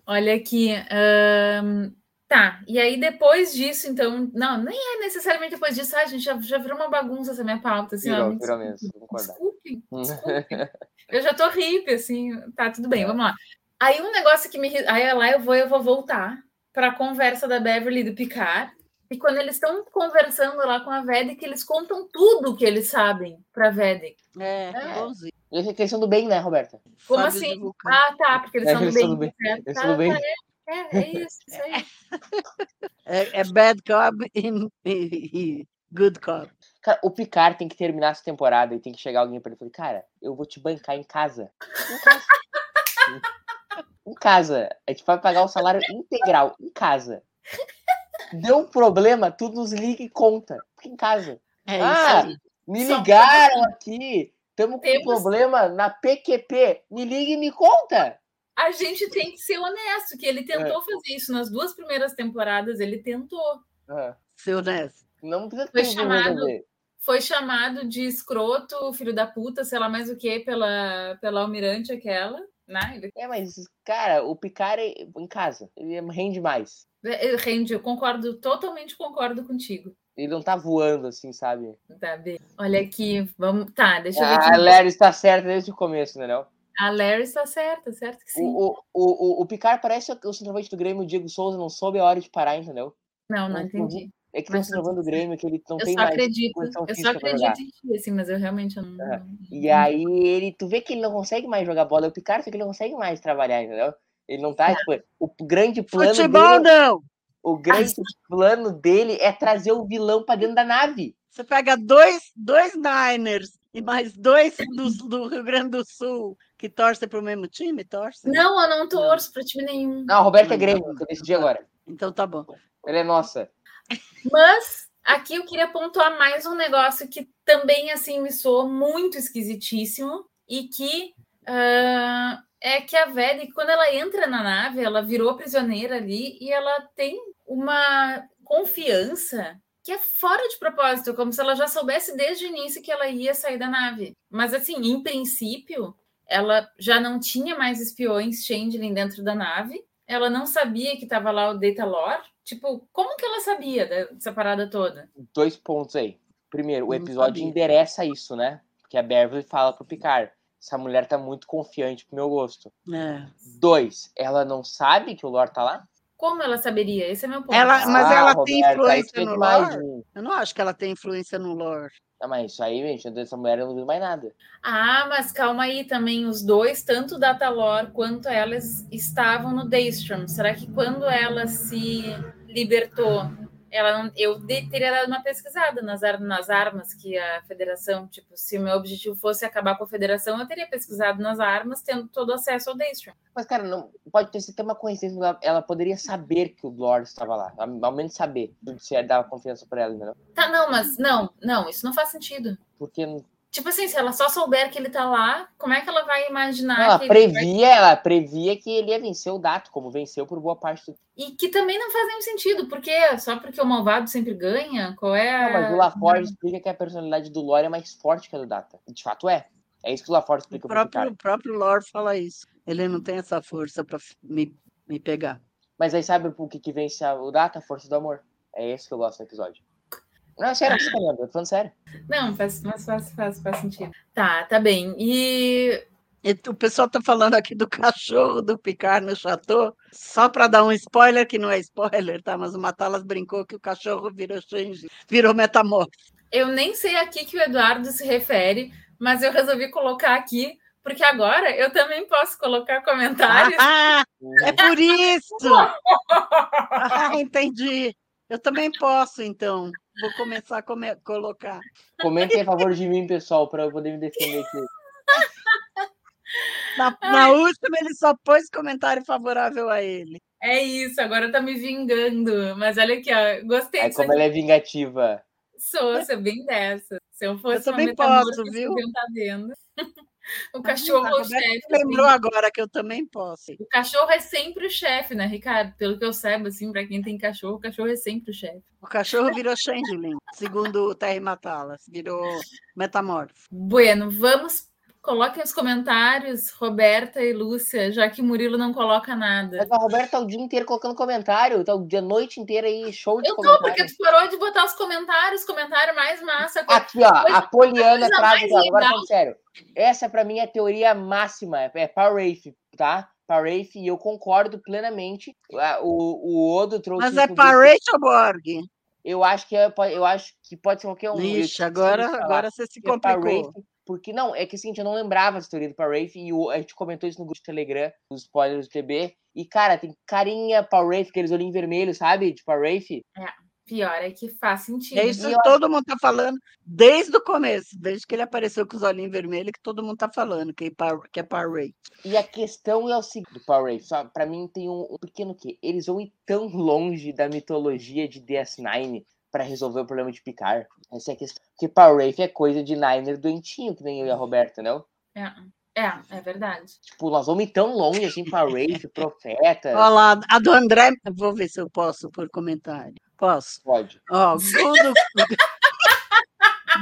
Olha aqui. ahn, tá, e aí depois disso, então. Não, nem é necessariamente depois disso. Ah, gente, já, já virou uma bagunça essa minha pauta. Assim, ó, Virou, me virou mesmo, vou concordar. Desculpe, desculpe. eu já tô hippie, assim. Tá, tudo bem, vamos lá. Aí um negócio que me. Aí lá eu vou, eu vou voltar para a conversa da Beverly e do Picard. E quando eles estão conversando lá com a Vedic, eles contam tudo que eles sabem pra Vedic. É, É. igualzinho. Eles eles são do bem, né, Roberta? Como Fábio assim? Ah, tá, porque eles É, são do eles bem. são do bem. certo? Eles Tá, são do bem. tá, É, é, é isso, isso aí. É, é bad cop e good cop. Cara, o Picard tem que terminar essa temporada e tem que chegar alguém pra ele e falar, cara, eu vou te bancar em casa. Em casa. Em casa. A gente vai pagar o salário integral em casa. Deu um problema, tu nos liga e conta. Fica em casa. É Ah, isso aí. Me Só ligaram aqui. Estamos com um problema na PQP. Me liga e me conta. A gente tem que ser honesto, que ele É. tentou fazer isso nas duas primeiras temporadas, ele tentou. Ah, Ser honesto. não precisa Foi ter chamado-. Foi chamado de escroto, filho da puta, sei lá mais o que, pela, pela almirante aquela, né? Ele É, mas, cara, o Picard é em casa. Ele rende mais. ele rende, eu concordo, totalmente concordo contigo. Ele não tá voando assim, sabe? Tá, bem. Olha aqui, vamos. Tá, deixa eu ver A aqui. Larry está certa desde o começo, né? Não? A Larry está certa, certo que sim. O, o, o, o Picard parece o centroavante do Grêmio, o Diego Souza não soube a hora de parar, entendeu? Não, não não entendi. É que Mas tá centroavante do tudo Grêmio que ele não Eu tem só mais acredito, condição eu só pra acredito em ti, assim, mas eu realmente eu não. É. não- E aí ele, tu vê que ele não consegue mais jogar bola. O Picard que ele não consegue mais trabalhar, entendeu? Ele não tá, tipo, o grande plano Futebol dele, não! o grande plano dele é trazer o vilão pra dentro da nave. Você pega dois, dois Niners e mais dois do, do Rio Grande do Sul que torcem para o mesmo time, torcem? Não, eu não torço para time nenhum. Não, a Roberta é Não, Grêmio, não. que eu decidi agora. Então tá bom. Ela é nossa. Mas aqui eu queria pontuar mais um negócio que também assim me soou muito esquisitíssimo e que ah, é que a Vedic, quando ela entra na nave, ela virou prisioneira ali e ela tem uma confiança que é fora de propósito, como se ela já soubesse desde o início que ela ia sair da nave. Mas assim, em princípio, ela já não tinha mais espiões Changeling dentro da nave. Ela não sabia que estava lá o Data Lore. Tipo, como que ela sabia dessa parada toda? Dois pontos aí. Primeiro, o episódio endereça isso, né? Porque a Beverly fala pro Picard. Essa mulher tá muito confiante pro meu gosto. É. Dois, ela não sabe que o Lord tá lá? Como ela saberia? Esse é meu ponto. Ela- Mas Ah, ela tem Roberta, aí influência no lore? de. Eu não acho que ela tem influência no lore. Ah, mas isso aí, gente, dessa mulher eu não vi mais nada. Ah, mas calma aí também. Os dois, tanto o Datalore quanto elas, estavam no Daystrom. Será que quando ela se libertou, ela não, eu de- teria dado uma pesquisada nas, nas armas que a federação, tipo, se o meu objetivo fosse acabar com a federação, eu teria pesquisado nas armas, tendo todo acesso ao Daystrom. Mas, cara, não, pode ter sido uma coincidência. Ela, ela poderia saber que o Lord estava lá. Ao menos saber. Se dava confiança pra ela, entendeu? Tá, não, mas não, não, isso não faz sentido. Porque Tipo assim, se ela só souber que ele tá lá, como é que ela vai imaginar ela que ele vai previa, ela previa que ele ia vencer o Dato, como venceu por boa parte do. E que também não faz nenhum sentido, porque só porque o malvado sempre ganha, qual é Não, a... mas o LaForge explica que a personalidade do Lore é mais forte que a do Data. De fato é. É isso que o LaForge O explica pro próprio, o próprio lore fala isso. Ele não tem essa força para me, me pegar. Mas aí sabe por que, que vence o Data? A força do amor. É esse que eu gosto do episódio. Não, é sério, tá tô falando sério. Não, faz, faz, faz, faz, faz sentido. Tá, tá bem. E E o pessoal está falando aqui do cachorro do Picard no chateau, só para dar um spoiler, que não é spoiler, tá? Mas o Matalas brincou que o cachorro virou change, virou metamorfo. eu nem sei a que, que o Eduardo se refere, mas eu resolvi colocar aqui, porque agora eu também posso colocar comentários. Ah, é por isso! Ah, entendi. Eu também posso, então. Vou começar a come- colocar. Comentem a favor de mim, pessoal, pra eu poder me defender aqui. Na, na última, ele só pôs comentário favorável a ele. É isso, agora tá me vingando. Mas olha aqui, ó, gostei disso como ela é vingativa. Sou, sou bem dessa. Se eu fosse Eu também uma posso, viu? podiam estar vendo. o cachorro é o chefe. lembrou assim. agora que eu também posso. O cachorro é sempre o chefe, né, Ricardo? Pelo que eu saiba, assim, pra quem tem cachorro, o cachorro é sempre o chefe. O cachorro virou changeling, segundo o Terry Matalas. Virou metamorfo. Bueno, vamos. Coloquem os comentários, Roberta e Lúcia, já que Murilo não coloca nada. Mas a Roberta tá o dia inteiro colocando comentário. Tá o dia, a noite inteira aí, show de Eu tô, porque tu parou de botar os comentários, comentário mais massa. Aqui, ó, a Poliana traz agora falando sério. Essa pra mim é a teoria máxima, é Power Rafe, tá? Power Rafe, e eu concordo plenamente. O, o Odo trouxe Mas é para Rachel Borg. Eu acho que é, eu acho que pode ser qualquer um. Ixi, agora, agora você se complicou. Porque não, é que assim, eu não lembrava a teoria do Power Rafe e o, a gente comentou isso no grupo do Telegram, os spoilers do TB. E, cara, tem carinha Power Rafe, aqueles olhinhos vermelhos, sabe? De Power Rafe. É. Pior é que faz sentido. É isso que todo mundo tá falando desde o começo, desde que ele apareceu com os olhinhos vermelhos, que todo mundo tá falando que é Power, que é. E a questão é o seguinte, do só para mim tem um, um pequeno que eles vão ir tão longe da mitologia de DS9 para resolver o problema de picar. Essa é a questão. Porque Power Rafe é coisa de Niner doentinho, que nem eu e a Roberta, não? É. É, é verdade. Tipo, nós vamos ir tão longe assim para Rafe, Profeta. Olha lá, a do André, vou ver se eu posso por comentário. Posso? Pode. Ó, Gusto,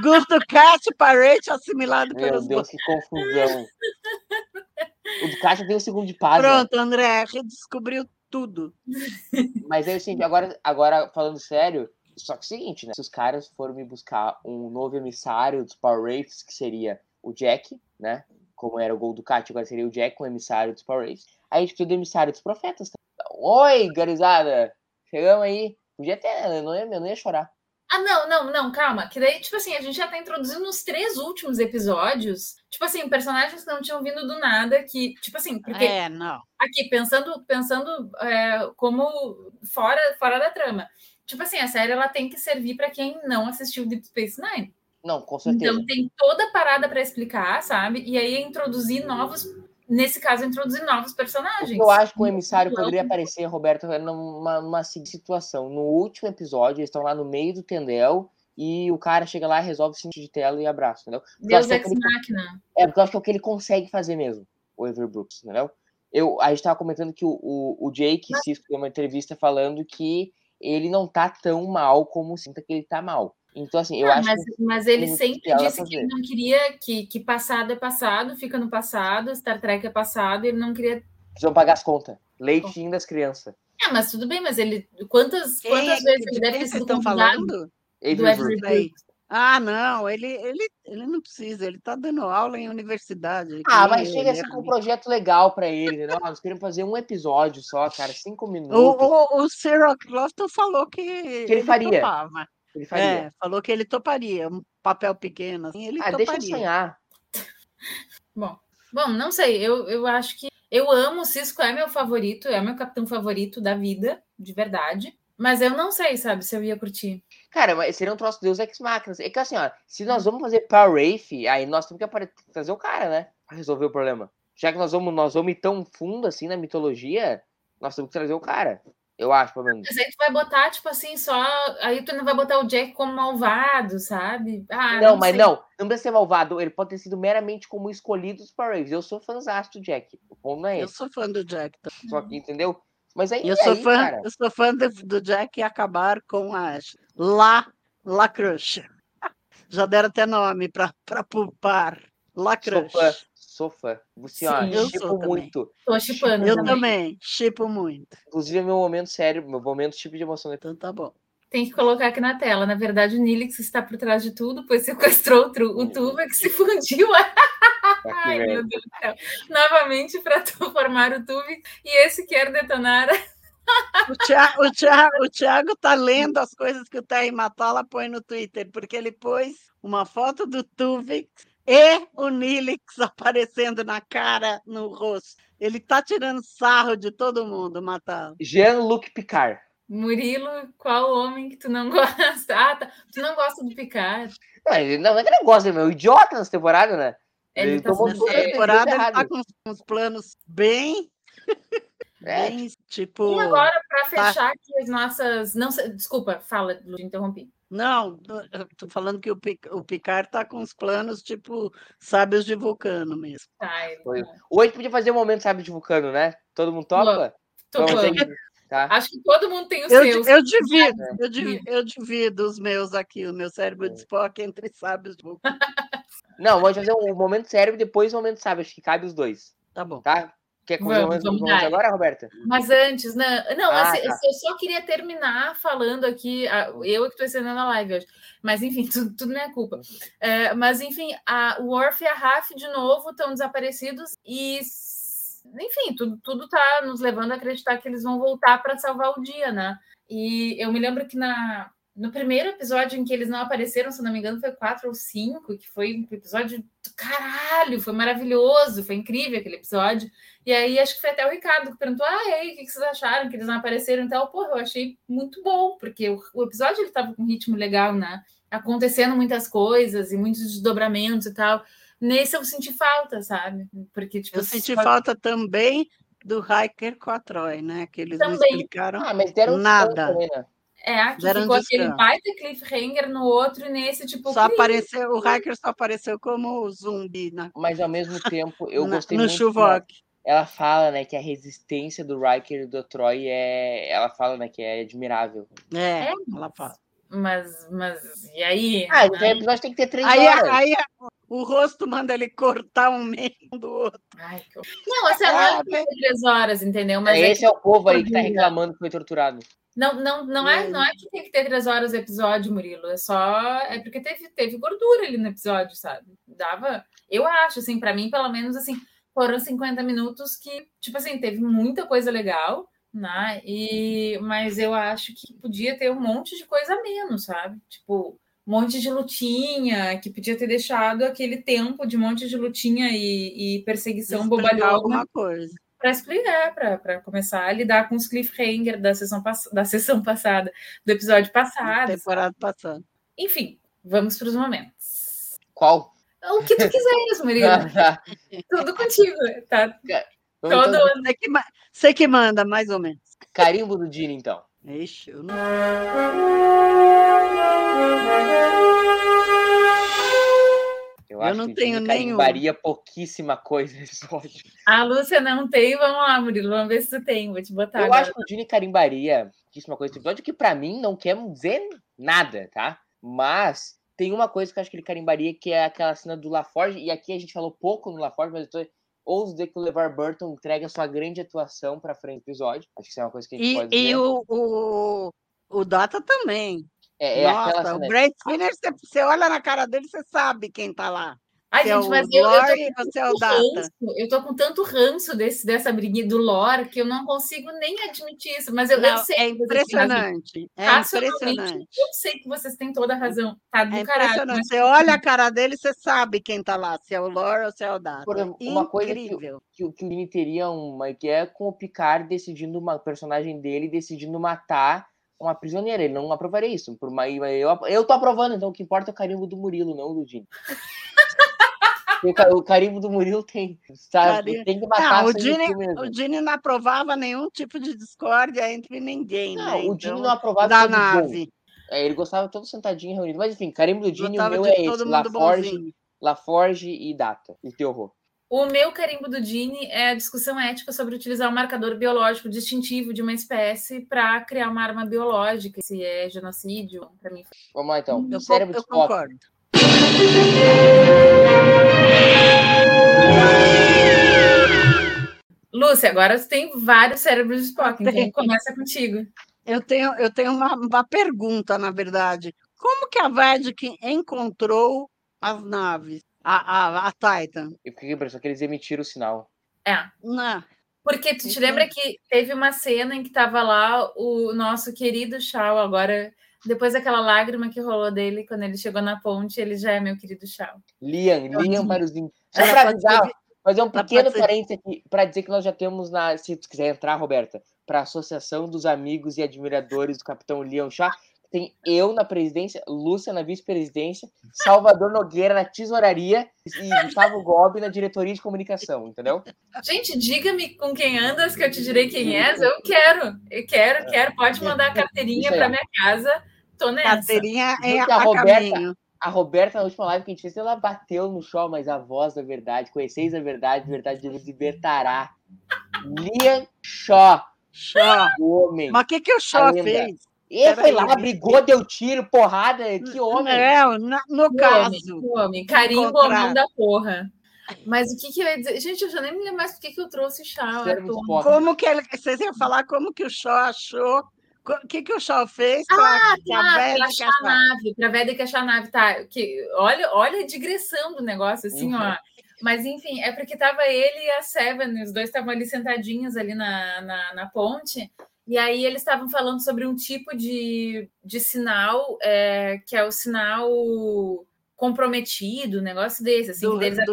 Gusto Cássio, parente assimilado Meu pelos Deus, que confusão. O do Cássio tem o segundo de paz. Pronto, André, redescobriu tudo. Mas aí, assim, agora, agora falando sério, só que é o seguinte, né? Se os caras forem me buscar um novo emissário dos Power Rangers, que seria o Jack, né? Como era o gol do Cat, agora seria o Jack, um emissário dos Power Rangers. Aí a gente precisa do emissário dos profetas. Oi, garizada! Chegamos aí. Podia ter, né? eu não ia, eu não ia chorar. Ah, não, não, não, calma. Que daí, tipo assim, a gente já tá introduzindo nos três últimos episódios, tipo assim, personagens que não tinham vindo do nada, que, tipo assim, porque. É, não. Aqui, pensando, pensando é, como fora, fora da trama. Tipo assim, a série ela tem que servir para quem não assistiu Deep Space Nine. Não, com certeza. Então tem toda a parada para explicar, sabe? E aí introduzir novos, nesse caso, introduzir novos personagens. Eu acho que o emissário poderia aparecer, Roberto, numa, numa situação. No último episódio, eles estão lá no meio do tendel e o cara chega lá, resolve o de tela e abraço, entendeu? Deus é ex máquina. É, porque eu acho que é o que ele consegue fazer mesmo, o Ever Brooks, entendeu? Eu, a gente tava comentando que o, o, o Jake Mas... Cisco deu uma entrevista falando que ele não tá tão mal como sinta que ele tá mal. Então, assim, eu ah, acho mas, que. Mas ele sempre disse que ele não queria que, que passado é passado, fica no passado, Star Trek é passado, ele não queria. Precisam pagar as contas. Leitinho das crianças. É, mas tudo bem, mas ele. Quantas, quantas vezes ele deve ter sido estão falando? Do Avery ah, não, ele, ele, ele não precisa, ele está dando aula em universidade. Ah, mas chega assim com um projeto legal para ele, né? Nós queremos fazer um episódio só, cara, cinco minutos. O, o, o Clofton falou que, que ele, ele, faria. Topava. Ele faria. É, falou que ele toparia, um papel pequeno, assim, ele ah, toparia. deixa eu sonhar. Bom, bom, não sei, eu, eu acho que eu amo o Cisco, é meu favorito, é meu capitão favorito da vida, de verdade. Mas eu não sei, sabe, se eu ia curtir. Cara, mas seria um troço Deus Ex Machina. É que assim, ó, se nós vamos fazer Power Rafe, aí nós temos que trazer o cara, né? Pra resolver o problema. Já que nós vamos, nós vamos ir tão fundo assim na mitologia, nós temos que trazer o cara. Eu acho, pelo menos. Mas aí tu vai botar, tipo assim, só. Aí tu não vai botar o Jack como malvado, sabe? Ah, não, não mas sei. não. Não precisa ser malvado. Ele pode ter sido meramente como escolhido dos Power Rangers. Eu sou fãzão do Jack. O ponto não é Eu esse. sou fã do Jack. Tá? Só que, entendeu? Mas aí, Eu sou aí, fã, cara, eu sou fã do, do Jack e acabar com a La, La Crush. Já deram até nome para pulpar. La sou Crush. fã. Sou fã. Você, ó, Sim, eu chipo sou muito. Tô chipando Eu também. também, chipo muito. Inclusive, é meu momento sério, meu momento tipo de emoção. Então tá bom. Tem que colocar aqui na tela. Na verdade, o Nilix está por trás de tudo, pois sequestrou o, tru- o Tuva que se fundiu. Aqui, Ai, meu Deus do céu. Novamente para formar o Tuve. E esse quer detonar. O Thiago, o, Thiago, o Thiago tá lendo as coisas que o Terry Matola põe no Twitter, porque ele pôs uma foto do Tuvix e o Nilix aparecendo na cara, no rosto. Ele tá tirando sarro de todo mundo, Matala. Jean-Luc Picard. Murilo, qual homem que tu não gosta? Ah, tá. Tu não gosta do Picard. Não, ele- não, não é ele gosta, meu. Idiota nessa temporada, né? Ele tá sendo tudo Nessa feio. temporada ele tá com uns- planos bem, É, bem tipo. E agora, para fechar aqui as nossas. Não desculpa, fala, Lu, interrompi. Não, eu tô falando que o, o Picard tá com os planos tipo sábios de vulcano mesmo. Tá, ele- gente podia fazer um momento, sabe, de vulcano, né? Todo mundo topa? ter- Tá? Acho que todo mundo tem os Eu, seus. eu divido, É. eu divido, eu divido os meus aqui, o meu cérebro de Spock entre sábios de vulcano. Não, vamos fazer um momento sério e depois um momento sábio. Acho que cabe os dois, Tá bom. tá? Quer um Vamos, momento, vamos dar. agora, Roberta? Mas antes, não, não Ah, assim, tá. eu só queria terminar falando aqui, eu é que estou ensinando a live hoje, mas enfim, tudo, tudo não é culpa. É, mas enfim, a, o Worf e a Raf de novo estão desaparecidos e, enfim, tudo, tudo tá nos levando a acreditar que eles vão voltar para salvar o dia, né? E eu me lembro que na, no primeiro episódio em que eles não apareceram, se não me engano, foi quatro ou cinco, que foi um episódio do caralho, foi maravilhoso, foi incrível aquele episódio. E aí acho que foi até o Ricardo que perguntou: ah, e aí, o que vocês acharam que eles não apareceram? Então, porra, eu achei muito bom, porque o, o episódio ele tava com um ritmo legal, né? Acontecendo muitas coisas e muitos desdobramentos e tal. Nesse eu senti falta, sabe? Porque, tipo, Eu senti falta também do Hiker com a Troy, né? Que eles não Também. explicaram Ah, mas deram Nada. também, né? É, aqui Deram ficou aquele baita cliffhanger no outro e nesse, tipo, Só apareceu, o Hiker só apareceu como zumbi na, Mas ao mesmo tempo, eu na- gostei no muito. que Chuvok. Ela fala, né, que a resistência do Riker e do Troy é. Ela fala, né, que é admirável. É, É. ela fala. Mas, mas, e aí? Ah, o episódio tem que ter três Aí, horas. aí o rosto manda ele cortar um meio do outro. Ai, que... Não, assim, não Ah, é que tem três horas, entendeu? Mas É, é esse que- é o povo aí que tá reclamando que foi torturado. Não, não, não, é, não é que tem que ter três horas o episódio, Murilo. É só. É porque teve, teve gordura ali no episódio, sabe? Dava. Eu acho, assim, pra mim, pelo menos, assim, foram 50 minutos que, tipo assim, teve muita coisa legal, né? E, mas eu acho que podia ter um monte de coisa a menos, sabe? Tipo, um monte de lutinha, que podia ter deixado aquele tempo de um monte de lutinha e, e bobalhona alguma coisa. Para explicar, para começar a lidar com os cliffhanger da sessão, pass- da sessão passada, do episódio passado. Temporada passada. Enfim, vamos para os momentos. Qual? O que tu quiseres, Murilo. Tudo contigo, tá? Todo então, Você que, ma- você que manda, mais ou menos. carimbo do Dini, então. Ixi, eu não... Eu, Eu acho não tenho nenhum. carimbaria pouquíssima coisa nesse episódio. A Lúcia não tem, vamos lá, Murilo, vamos ver se tu tem. Vou te botar Eu agora. acho que o Dini carimbaria pouquíssima coisa nesse episódio, que pra mim não quer dizer nada, tá? Mas tem uma coisa que eu acho que ele carimbaria, que é aquela cena do LaForge, e aqui a gente falou pouco no LaForge, mas eu tô... ouso dizer que o LeVar Burton entrega sua grande atuação pra frente do episódio. Acho que isso é uma coisa que a gente pode E, dizer. e o, o, o Data também. É, é Nossa, aquela o. Brad Spinner, você, você olha na cara dele, você sabe quem tá lá. Ai, se é gente, o mas eu, eu tô Lore com ou se é ranço, eu tô com tanto ranço desse, dessa briguinha do lore que eu não consigo nem admitir isso. Mas eu, eu Não, sei é que vocês têm razão. impressionante. É impressionante. Eu sei que vocês têm toda a razão. Tá do É caralho. impressionante. Mas... Você olha a cara dele, você sabe quem tá lá, se é o Lore ou se é o Data. Por exemplo, uma coisa que- Incrível. que, o- que o Vini teria uma que é com o Picard decidindo uma personagem dele decidindo matar uma prisioneira. Ele não aprovaria isso. Por uma, eu, eu tô aprovando, então o que importa é o carimbo do Murilo, não do Dini. o, ca- o carimbo do Murilo tem. Sabe? Tem que matar Não, o Dini, o Dini não aprovava nenhum tipo de discórdia entre ninguém, Não, né? o Dini Então, não aprovava da bom. nave. É, ele gostava todo sentadinho reunido. Mas enfim, carimbo do Dini, o meu é esse: LaForge. LaForge e Data. E Terror. O meu carimbo do Dini é a discussão ética sobre utilizar o marcador biológico distintivo de uma espécie para criar uma arma biológica, se é genocídio, para mim. Vamos lá então. Eu, Cérebro eu de Spock. concordo. Lúcia, agora você tem vários cérebros de Spock, então Tenho. começa contigo. Eu tenho, eu tenho uma, uma pergunta, na verdade. Como que a Vedic encontrou as naves? A, a, a Titan? Eu fiquei com a impressão que eles emitiram o sinal. É. Não. Porque tu te Então- lembra que teve uma cena em que tava lá o nosso querido Shao, agora, depois daquela lágrima que rolou dele quando ele chegou na ponte, ele já é meu querido Shao. Liam, Eu Liam para os Só ser avisar, vi- fazer um ela pequeno parênteses aqui, para dizer que nós já temos, na, se tu quiser entrar, Roberta, para a Associação dos Amigos e Admiradores do Capitão Leon Chá, tem eu na presidência, Lúcia na vice-presidência, Salvador Nogueira na tesouraria e Gustavo Gobi na diretoria de comunicação, entendeu? Gente, diga-me com quem andas, que eu te direi quem és. Eu quero, eu quero, quero. Pode mandar a carteirinha para minha casa. Tô nessa. Carteirinha é a, a Roberta. caminho. A Roberta, na última live que a gente fez, ela bateu no show, mas a voz da verdade, conheceis a verdade, a verdade vos libertará. Liam Shaw, Shaw. o homem. Mas o que, que o Shaw fez? Ele foi lá, brigou, deu tiro, porrada. Que homem. Não, na- no homem, caso. homem. Carimbo não da porra. Mas o que, que eu ia dizer? Gente, eu já nem me lembro mais por que que eu trouxe de tona. Spock. Como que ele, vocês iam falar como que o Shaw achou? O que, que o Shaw fez para Ah, a tá, achar a nave, pra Vedic achar a nave, tá? Que, olha, olha a digressão do negócio, assim, Uhum. ó. Mas, enfim, é porque tava ele e a Seven, os dois estavam ali sentadinhos ali na, na, na ponte, E aí eles estavam falando sobre um tipo de, de sinal é, que é o sinal comprometido, um negócio desse, assim, do, que eles do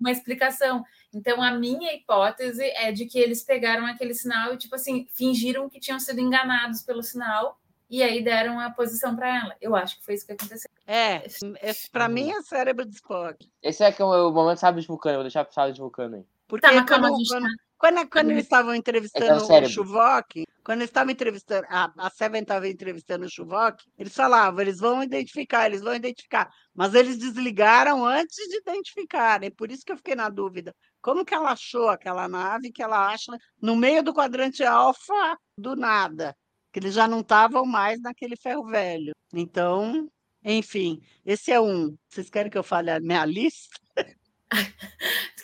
uma explicação. Então, a minha hipótese é de que eles pegaram aquele sinal e, tipo assim, fingiram que tinham sido enganados pelo sinal e aí deram a posição para ela. Eu acho que foi isso que aconteceu. É, é para mim é cérebro de Spock. Esse é que é o momento sábio de Vulcano, vou deixar pro sábio de Vulcano aí. Porque Tá, mas calma, a gente quando, tá- quando, quando Uhum. eles estavam É entrevistando que é o. Chuvok, quando eles estavam entrevistando, a, a Seven estava entrevistando o Chuvok, eles falavam, eles vão identificar, eles vão identificar. Mas eles desligaram antes de identificarem, por isso que eu fiquei na dúvida. Como que ela achou aquela nave que ela acha no meio do quadrante alfa do nada? Que eles já não estavam mais naquele ferro velho. Então, enfim, esse é um. Vocês querem que eu fale a minha lista?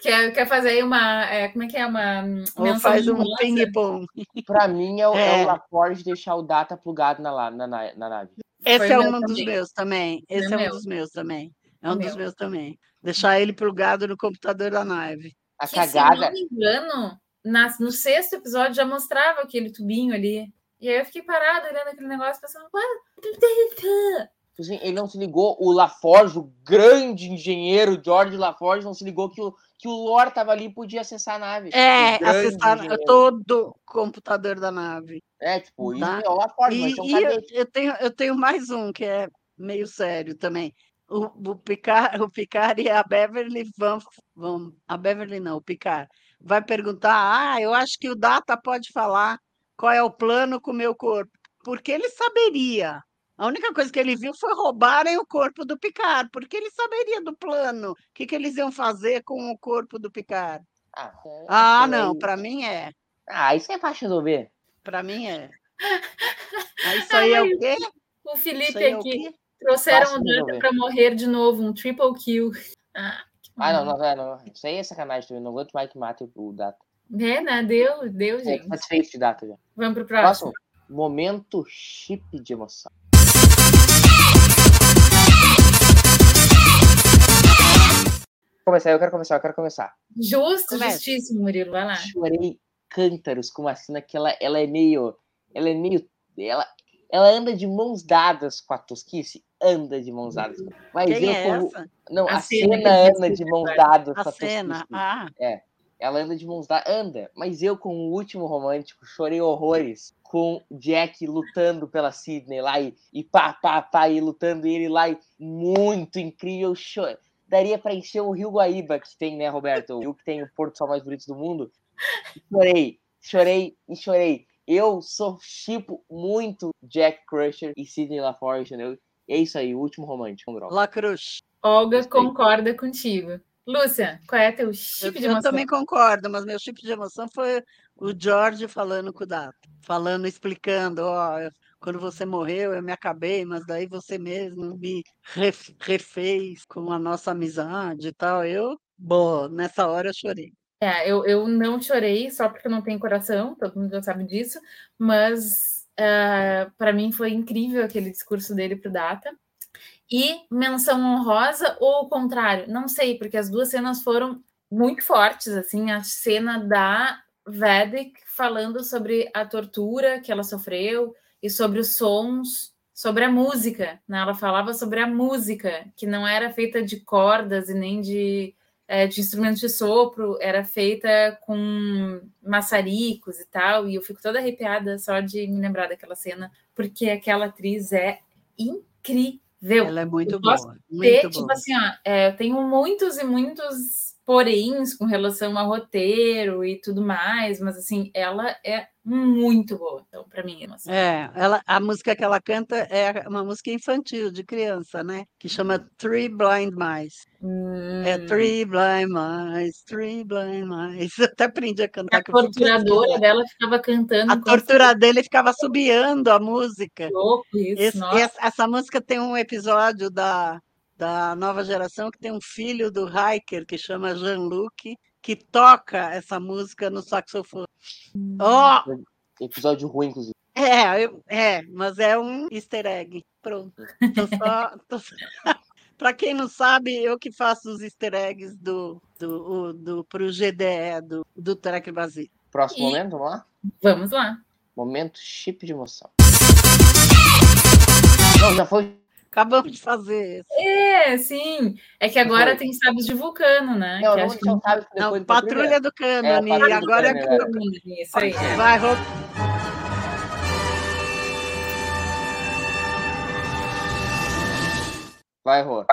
Quer, quer fazer aí uma. é, como é que é? Uma Ou faz um ping-pong? Pra mim é o, é. É. o Laforge deixar o Data plugado na, na, na, na nave. Esse Foi é meu um dos também. meus também. Esse Foi é um meu. dos meus também. É O um dos meu. meus também. Deixar ele plugado no computador da nave. A Que, se cagada. não me engano, na- no sexto episódio já mostrava aquele tubinho ali. E aí eu fiquei parada olhando aquele negócio, pensando, "Ué, ele não se ligou, o Laforge, o grande engenheiro George Laforge, não se ligou que o, que o Lore tava ali e podia acessar a nave. É, acessar engenheiro. todo o computador da nave. É, tipo, isso Tá. é o Laforge, mas então e eu, eu tenho, eu tenho mais um que é meio sério também. O, o, Picard, o Picard e a Beverly vão, vão. A Beverly não, o Picard vai perguntar: Ah, eu acho que o Data pode falar qual é o plano com o meu corpo. Porque ele saberia. A única coisa que ele viu foi roubarem o corpo do Picard, porque ele saberia do plano. O que, que eles iam fazer com o corpo do Picard? Ah, é- Ah, é- não, para mim é. Ah, isso é fácil de resolver. Para mim é. Ah, Isso aí é o quê? O Felipe aí é aqui quê? trouxeram o Data para morrer de novo, um triple kill. Ah, Ah, não, não, não, não. Isso aí é sacanagem também. Não aguento mais que mate o Data. É, né? Deu, deu, É, gente. satisfeito de Data já. Vamos pro próximo. Próximo. Momento chip de emoção. Começar, eu quero começar, eu quero começar. Justo, Começa. justíssimo, Murilo. Vai lá. Chorei cântaros com uma cena que ela, ela é meio. Ela é meio. Ela, ela anda de mãos dadas com a tosquice, anda de mãos dadas. Mas Quem eu, é como- essa? Não, A a, cena cena, anda de mãos vai. dadas com A a cena. tosquice. Ah, Ela anda de mãos dadas, anda. Mas eu, com o último romântico, chorei horrores com Jack lutando pela Sidney lá e, e pá, pá, pá, e lutando e ele lá. E muito incrível. Cho... Daria pra encher o Rio Guaíba, que tem, né, Roberto? O rio que tem o Porto Sol mais bonito do mundo. Chorei, chorei e chorei. Eu sou tipo muito Jack Crusher e Sidney LaForge, entendeu? É isso aí, o último romântico. um droga. La Cruz. Olga Gostei. concorda contigo. Lúcia, qual é teu Eu, chip de eu emoção? também concordo, mas meu tipo de emoção foi o George falando com o Data, falando, explicando, ó, eu- quando você morreu eu me acabei, mas daí você mesmo me ref- refez com a nossa amizade e tal. Eu, bom, nessa hora eu chorei. É, eu, eu não chorei só porque não tenho coração, todo mundo já sabe disso, mas para mim foi incrível aquele discurso dele pro Data. E menção honrosa ou o contrário? Não sei, porque as duas cenas foram muito fortes, assim, a cena da Vedic falando sobre a tortura que ela sofreu e sobre os sons, sobre a música, né? Ela falava sobre a música, que não era feita de cordas e nem de é, de instrumentos de sopro, era feita com maçaricos e tal, e eu fico toda arrepiada só de me lembrar daquela cena, porque aquela atriz é incrível. Ela é muito Eu boa, Ter, muito tipo boa. assim, ó, é, eu tenho muitos e muitos poréns com relação ao roteiro e tudo mais, mas assim, ela é muito boa. Então, para mim, assim, É, ela, a música que ela canta é uma música infantil, de criança, né? Que chama Three Blind Mice. É hum, Three Blind Mice, Three Blind Mice. Eu até aprendi a cantar. a que torturadora dela ficava cantando A enquanto tortura dele ficava subiando a música. louco isso, Esse- essa música tem um episódio da, da nova geração que tem um filho do Hiker que chama Jean-Luc, que toca essa música no saxofone. Ó, Episódio ruim, inclusive. é, eu- é, mas é um easter egg. Pronto. Tô só, Para quem não sabe, eu que faço os easter eggs do, do, o- do, pro GDE, do, do Trek Brasil. Próximo E- momento, vamos lá? Vamos lá. Momento chip de emoção. Não, já foi. Acabamos de fazer isso. É, sim. É que agora Foi. tem sábios de vulcano, né? Não, que não, acho que não sabe que Não, Patrulha do Cânone. É, Patrulha do agora é Cânone, que Isso aí. vai ro- Vai, Rô.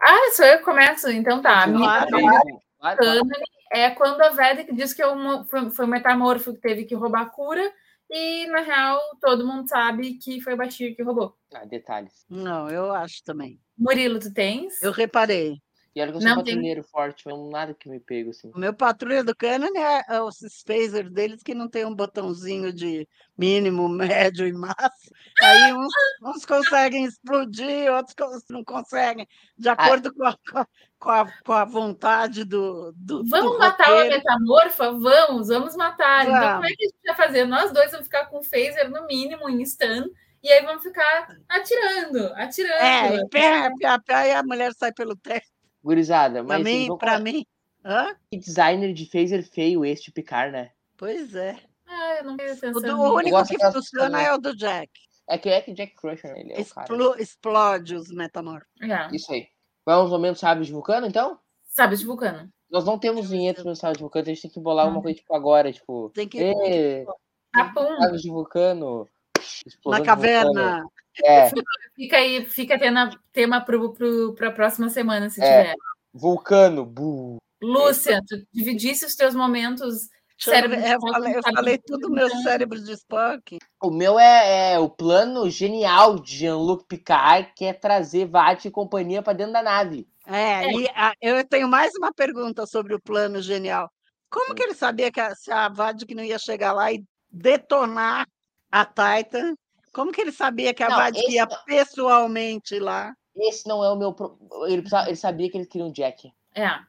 Ah, sou eu que começo. Então tá. A minha Claro. é quando a Vedic diz que é um- foi, foi um metamorfo que teve que roubar a cura. E, na real, todo mundo sabe que foi o Bashir que roubou. Ah, detalhes. Não, eu acho também. Murilo, tu tens? Eu reparei. E olha que eu sou Não tem- patrulheiro forte, não nada que me pego assim. O meu patrulha do Canon é, é os phasers deles que não tem um botãozinho de mínimo, médio e máximo. Aí uns, uns conseguem explodir, outros não conseguem, de acordo com, a, com, a, com a- com a vontade do. do Vamos do matar uma roteiro. metamorfa? Vamos, vamos matar. Então, Vamos. como é que a gente vai fazer? Nós dois vamos ficar com o phaser no mínimo em stun. E aí vamos ficar atirando, atirando. É, e pé, pé, pé, e a mulher sai pelo teto. Gurizada, Para mas assim, mim, vamos para falar- mim. Hã? que designer de phaser feio este Picar, né? Pois é. Ah, eu não tenho O, do- o único que funciona é o do Jack. É que é que Jack Crusher, ele é o cara. Explo- explode os metamorfos. É. Isso aí. Vamos aos momentos sábios de Vulcano, então? Sabe de vulcano. Nós não temos vinhetas no sábio de Vulcano, a gente tem que bolar uma coisa tipo agora, tipo. Tem que. "Ê, Capum. sábios de Vulcano. Na de vulcano." caverna. É, Fica aí, fica tendo tema pro, pra próxima semana, se É. tiver. vulcano. Bu. Lúcia, tu dividisse os teus momentos. Eu Cérebro de eu Spock, falei, eu falei tudo meu cérebro de Spock. O meu é, é o plano genial de Jean-Luc Picard, que é trazer Vat e companhia pra dentro da nave. É, e a- eu tenho mais uma pergunta sobre o plano genial. Como que ele sabia que a, se a não ia chegar lá e detonar a Titan? Como que ele sabia que a esse ia não- pessoalmente lá? Esse não é o meu. pro- Ele, precisava- ele sabia que eles queriam Jack.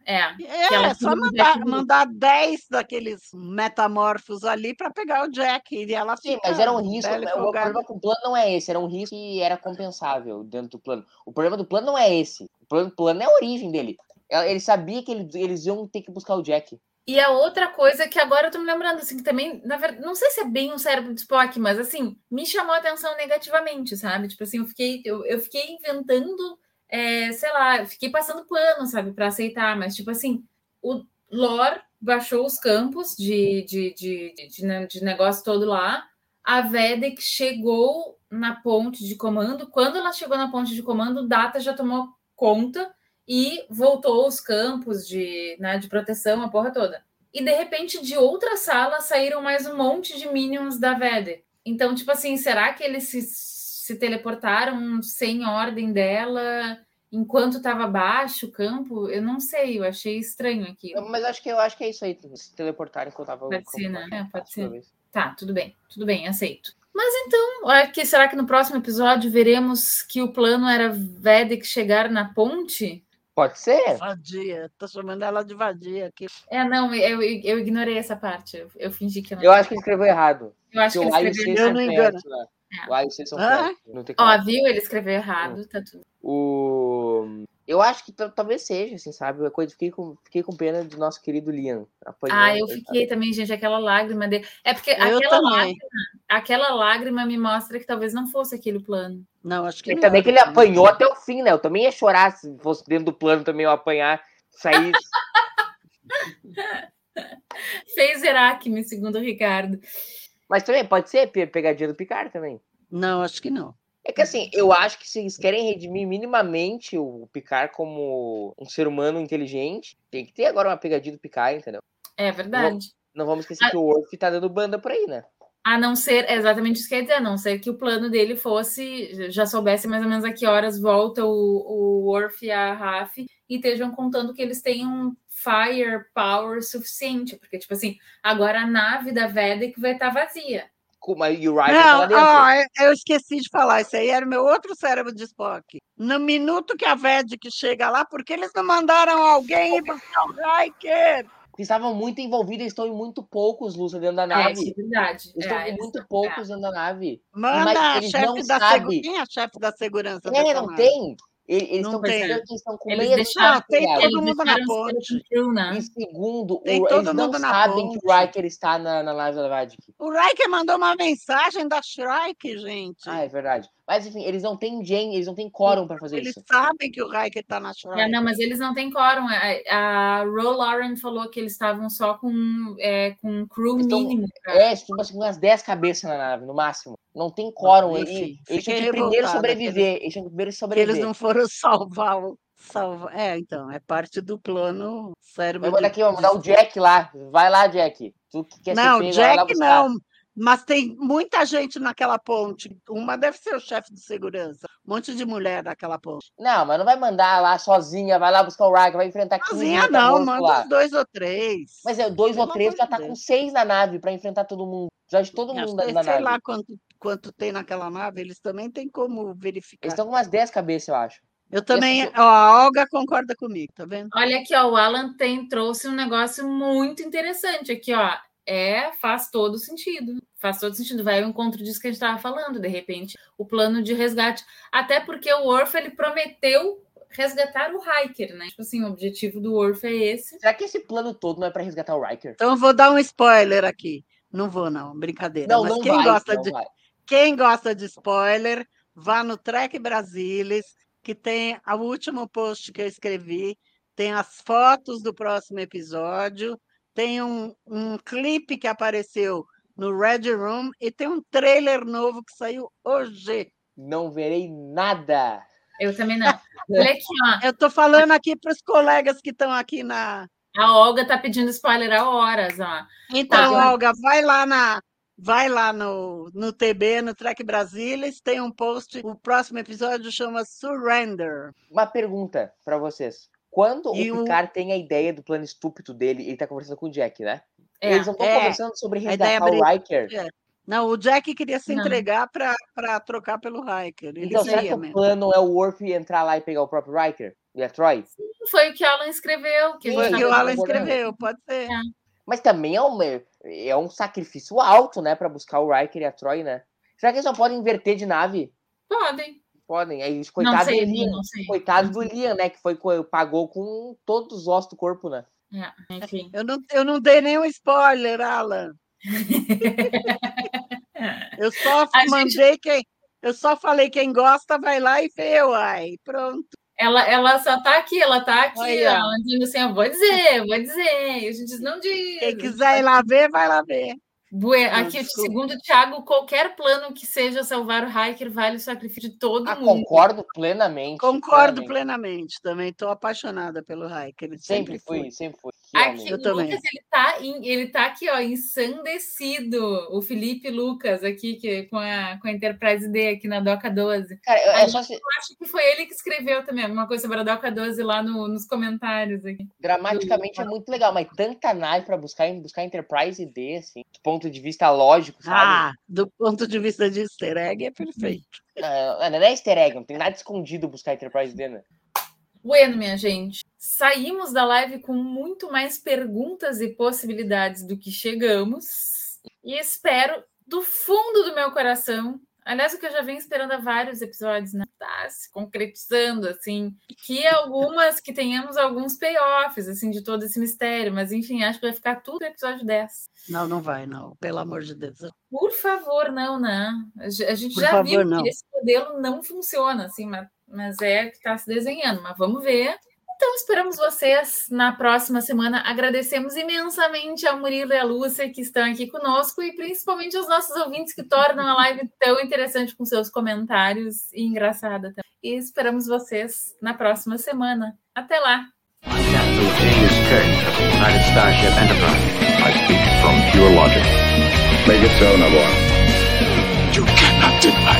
É, é. É, ela é só mandar, mandar 10 daqueles metamorfos ali para pegar o Jack. E ela Sim, fica mas era um risco. e O problema com o plano não é esse, era um risco que era compensável dentro do plano. O problema do plano não é esse. O plano, plano é a origem dele. Ele sabia que ele- eles iam ter que buscar o Jack. E a outra coisa que agora eu tô me lembrando, assim, que também, na verdade, não sei se é bem um cérebro de Spock, mas assim, me chamou a atenção negativamente, sabe? Tipo assim, eu fiquei, eu, eu fiquei inventando, é, sei lá, fiquei passando pano, sabe, para aceitar, mas tipo assim, o Lore baixou os campos de, de, de, de, ne- de negócio todo lá. A Vedek chegou na ponte de comando. Quando ela chegou na ponte de comando, Data já tomou conta e voltou os campos de, né, de proteção, a porra toda. E de repente, de outra sala, saíram mais um monte de minions da Vedek. Então, tipo assim, será que eles se, se teleportaram sem ordem dela enquanto estava baixo o campo? Eu não sei, eu achei estranho aqui. Mas acho que eu acho que é isso aí, se teleportarem enquanto eu tava. Pode ser, né? É, pode ser. Talvez. Tá, tudo bem, tudo bem, aceito. Mas então, aqui, será que no próximo episódio veremos que o plano era Vedek chegar na ponte? Pode ser? Vadia. Tô chamando ela de vadia aqui. É, não, eu, eu ignorei essa parte. Eu, eu fingi que eu não. Eu acho que escreveu errado. eu acho que e o escreveu C Eu não engano. né? É. O A e o C são perto. Não tem Ó, viu? Ele escreveu errado, tá tudo. O... Eu acho que ta- talvez seja, assim, sabe? Eu coisa- fiquei com, fiquei com pena do nosso querido Liam. Ah, eu fiquei também, gente, aquela lágrima dele. É porque Eu aquela lágrima, aquela lágrima me mostra que talvez não fosse aquele plano. Não, acho que E não. também que ele apanhou até o fim, né? Eu também ia chorar se fosse dentro do plano também eu apanhar, sair. Fez Herakme, segundo o Ricardo. Mas também pode ser pe- pegadinha do Picard também. Não, acho que não. É que assim, eu acho que se eles querem redimir minimamente o Picard como um ser humano inteligente, tem que ter agora uma pegadinha do Picard, entendeu? É verdade. Não vamos esquecer Ah. que o Worf tá dando banda por aí, né? A não ser, é exatamente isso que eu ia dizer, a não ser que o plano dele fosse, já soubesse mais ou menos a que horas volta o, o Worf e a Raf e estejam contando que eles têm um firepower suficiente, porque, tipo assim, agora a nave da Vedek vai estar vazia. Com- Mas e o Riker tá lá Não, dentro. ó, eu- esqueci de falar, isso aí era o meu outro cérebro de Spock. No minuto que a Vedek chega lá, por que eles não mandaram alguém ir buscar o Riker? Estavam muito envolvidos, estão em muito poucos, Lúcia, dentro da É, nave. isso é verdade. Eles É, estão em muito poucos dentro da nave. Manda Mas a não chefe da sabem. Quem é a chefe da segurança? É, não nave? tem. Ele- Eles estão tem. percebendo que estão com Eles meia deixaram- Ah, tem ligado? todo Eles mundo na ponte. né? E segundo, Tem o- todo eles não mundo sabem que o ponte. Riker está na, na live da Vadik. O Riker mandou uma mensagem da Shrike, gente. Ah, é verdade. Mas enfim, eles não têm gen, eles não têm quórum para fazer Eles isso. sabem que o Riker tá na Shrike. É, não, mas eles não têm quórum. A, a Ro Lauren falou que eles estavam só com, é, com um crew Eles tão- mínimo. pra- É, tipo assim, umas 10 cabeças na nave, no máximo. Não tem quórum. Eles, eles tinham que primeiro sobreviver. Eles tinham que primeiro que sobreviver. eles não foram salvar o. Salva... É, então, é parte do plano cérebro. Mandar de- aqui, vou mandar o Jack lá. Vai lá, Jack. Tu que quer Não, ser Jack buscar. não. Mas tem muita gente naquela ponte. Uma deve ser o chefe de segurança. Um monte de mulher naquela ponte. Não, mas não vai mandar lá sozinha, vai lá buscar o Riker, vai enfrentar 15 Sozinha meta não, manda lá. uns dois ou três. Mas é dois Pelo ou três já tá com seis na nave pra enfrentar todo mundo. Já de todo Acho mundo que na, na sei nave. lá quanto, quanto tem naquela nave, eles também têm como verificar. Eles estão com umas 10 cabeças, eu acho. Eu também, ó, a Olga concorda comigo, tá vendo? Olha aqui, ó, o Alan tem, trouxe um negócio muito interessante aqui, ó. É, faz todo sentido. Faz todo sentido. Vai ao encontro disso que a gente estava falando, de repente, o plano de resgate. Até porque o Orf ele prometeu resgatar o Hiker, né? Tipo assim, o objetivo do Orf é esse. Será que esse plano todo não é pra resgatar o Riker? Então eu vou dar um spoiler aqui. Não vou, não, brincadeira. Não, Mas não quem vai. gosta não de vai. quem gosta de spoiler, vá no Trek Brasilis, que tem o último post que eu escrevi, tem as fotos do próximo episódio, tem um, um clipe que apareceu no Red Room e tem um trailer novo que saiu hoje. Não verei nada. Eu também não. Olha aqui, ó. Eu estou falando aqui para os colegas que estão aqui na. A Olga tá pedindo spoiler há horas, ó. Então, Tá. Olga, vai lá na. Vai lá no, no TB, no Trek Brasilis, tem um post. O próximo episódio chama Surrender. Uma pergunta pra vocês. Quando E o o- Picard tem a ideia do plano estúpido dele, ele tá conversando com o Jack, né? É. Eles não estão É. conversando sobre A ideia resgatar o brilhante. Riker. Não, o Jack queria se Não. entregar para trocar pelo Riker. Ele Então, será que queria o mesmo. plano é o Worf entrar lá e pegar o próprio Riker? E a Troy? Foi o que o Alan escreveu. Que Foi o que o Alan escreveu, pode ser. É. Mas também é um, é um sacrifício alto, né? Pra buscar o Riker e a Troy, né? Será que eles só podem inverter de nave? Podem. Podem. Aí, coitados sei, do Liam. não sei. Coitado do Liam, né? Que foi, pagou com todos os ossos do corpo, né? É, enfim. Eu não, eu não dei nenhum spoiler, Alan. Eu só A gente- mandei quem. Eu só falei quem gosta, vai lá e vê, uai. Pronto. Ela, ela só tá aqui, ela tá aqui, ó. ela dizendo assim, eu vou dizer, vou dizer. E a gente diz, não diz. Quem quiser ir lá ver, vai lá ver. Aqui, segundo o Thiago, qualquer plano que seja salvar o Hiker vale o sacrifício de todo Ah, mundo. concordo plenamente. Concordo plenamente. plenamente também. Estou apaixonada pelo Riker. Ele sempre, Sempre fui, sempre fui. Aqui. Eu o também. Lucas, ele tá, em- ele tá aqui, ó, ensandecido. O Felipe Lucas, aqui, que, com, a, com a Enterprise D aqui na Doca 12. Cara, se- Eu acho que foi ele que escreveu também alguma coisa sobre a Doca 12 lá no- nos comentários. Aqui. gramaticamente é muito legal, mas tanta nave pra buscar, buscar Enterprise D, assim, do ponto de vista lógico, sabe? Ah, do ponto de vista de easter egg, é perfeito. Ah, não é easter egg, não tem nada escondido buscar Enterprise D, né? Bueno, minha gente, saímos da live com muito mais perguntas e possibilidades do que chegamos. E espero, do fundo do meu coração, aliás, o que eu já venho esperando há vários episódios, né? Tá se concretizando, assim, que algumas, que tenhamos alguns payoffs, assim, de todo esse mistério. Mas, enfim, acho que vai ficar tudo no episódio 10. Não, não vai, não. Pelo amor de Deus. Por favor, não, né? A gente Por já favor, viu não. que esse modelo não funciona, assim, mas, mas é o que está se desenhando, mas vamos ver. Então, esperamos vocês na próxima semana. Agradecemos imensamente ao Murilo e à Lúcia que estão aqui conosco e principalmente aos nossos ouvintes que tornam a live tão interessante com seus comentários e engraçada também. E esperamos vocês na próxima semana. Até lá! You cannot deny.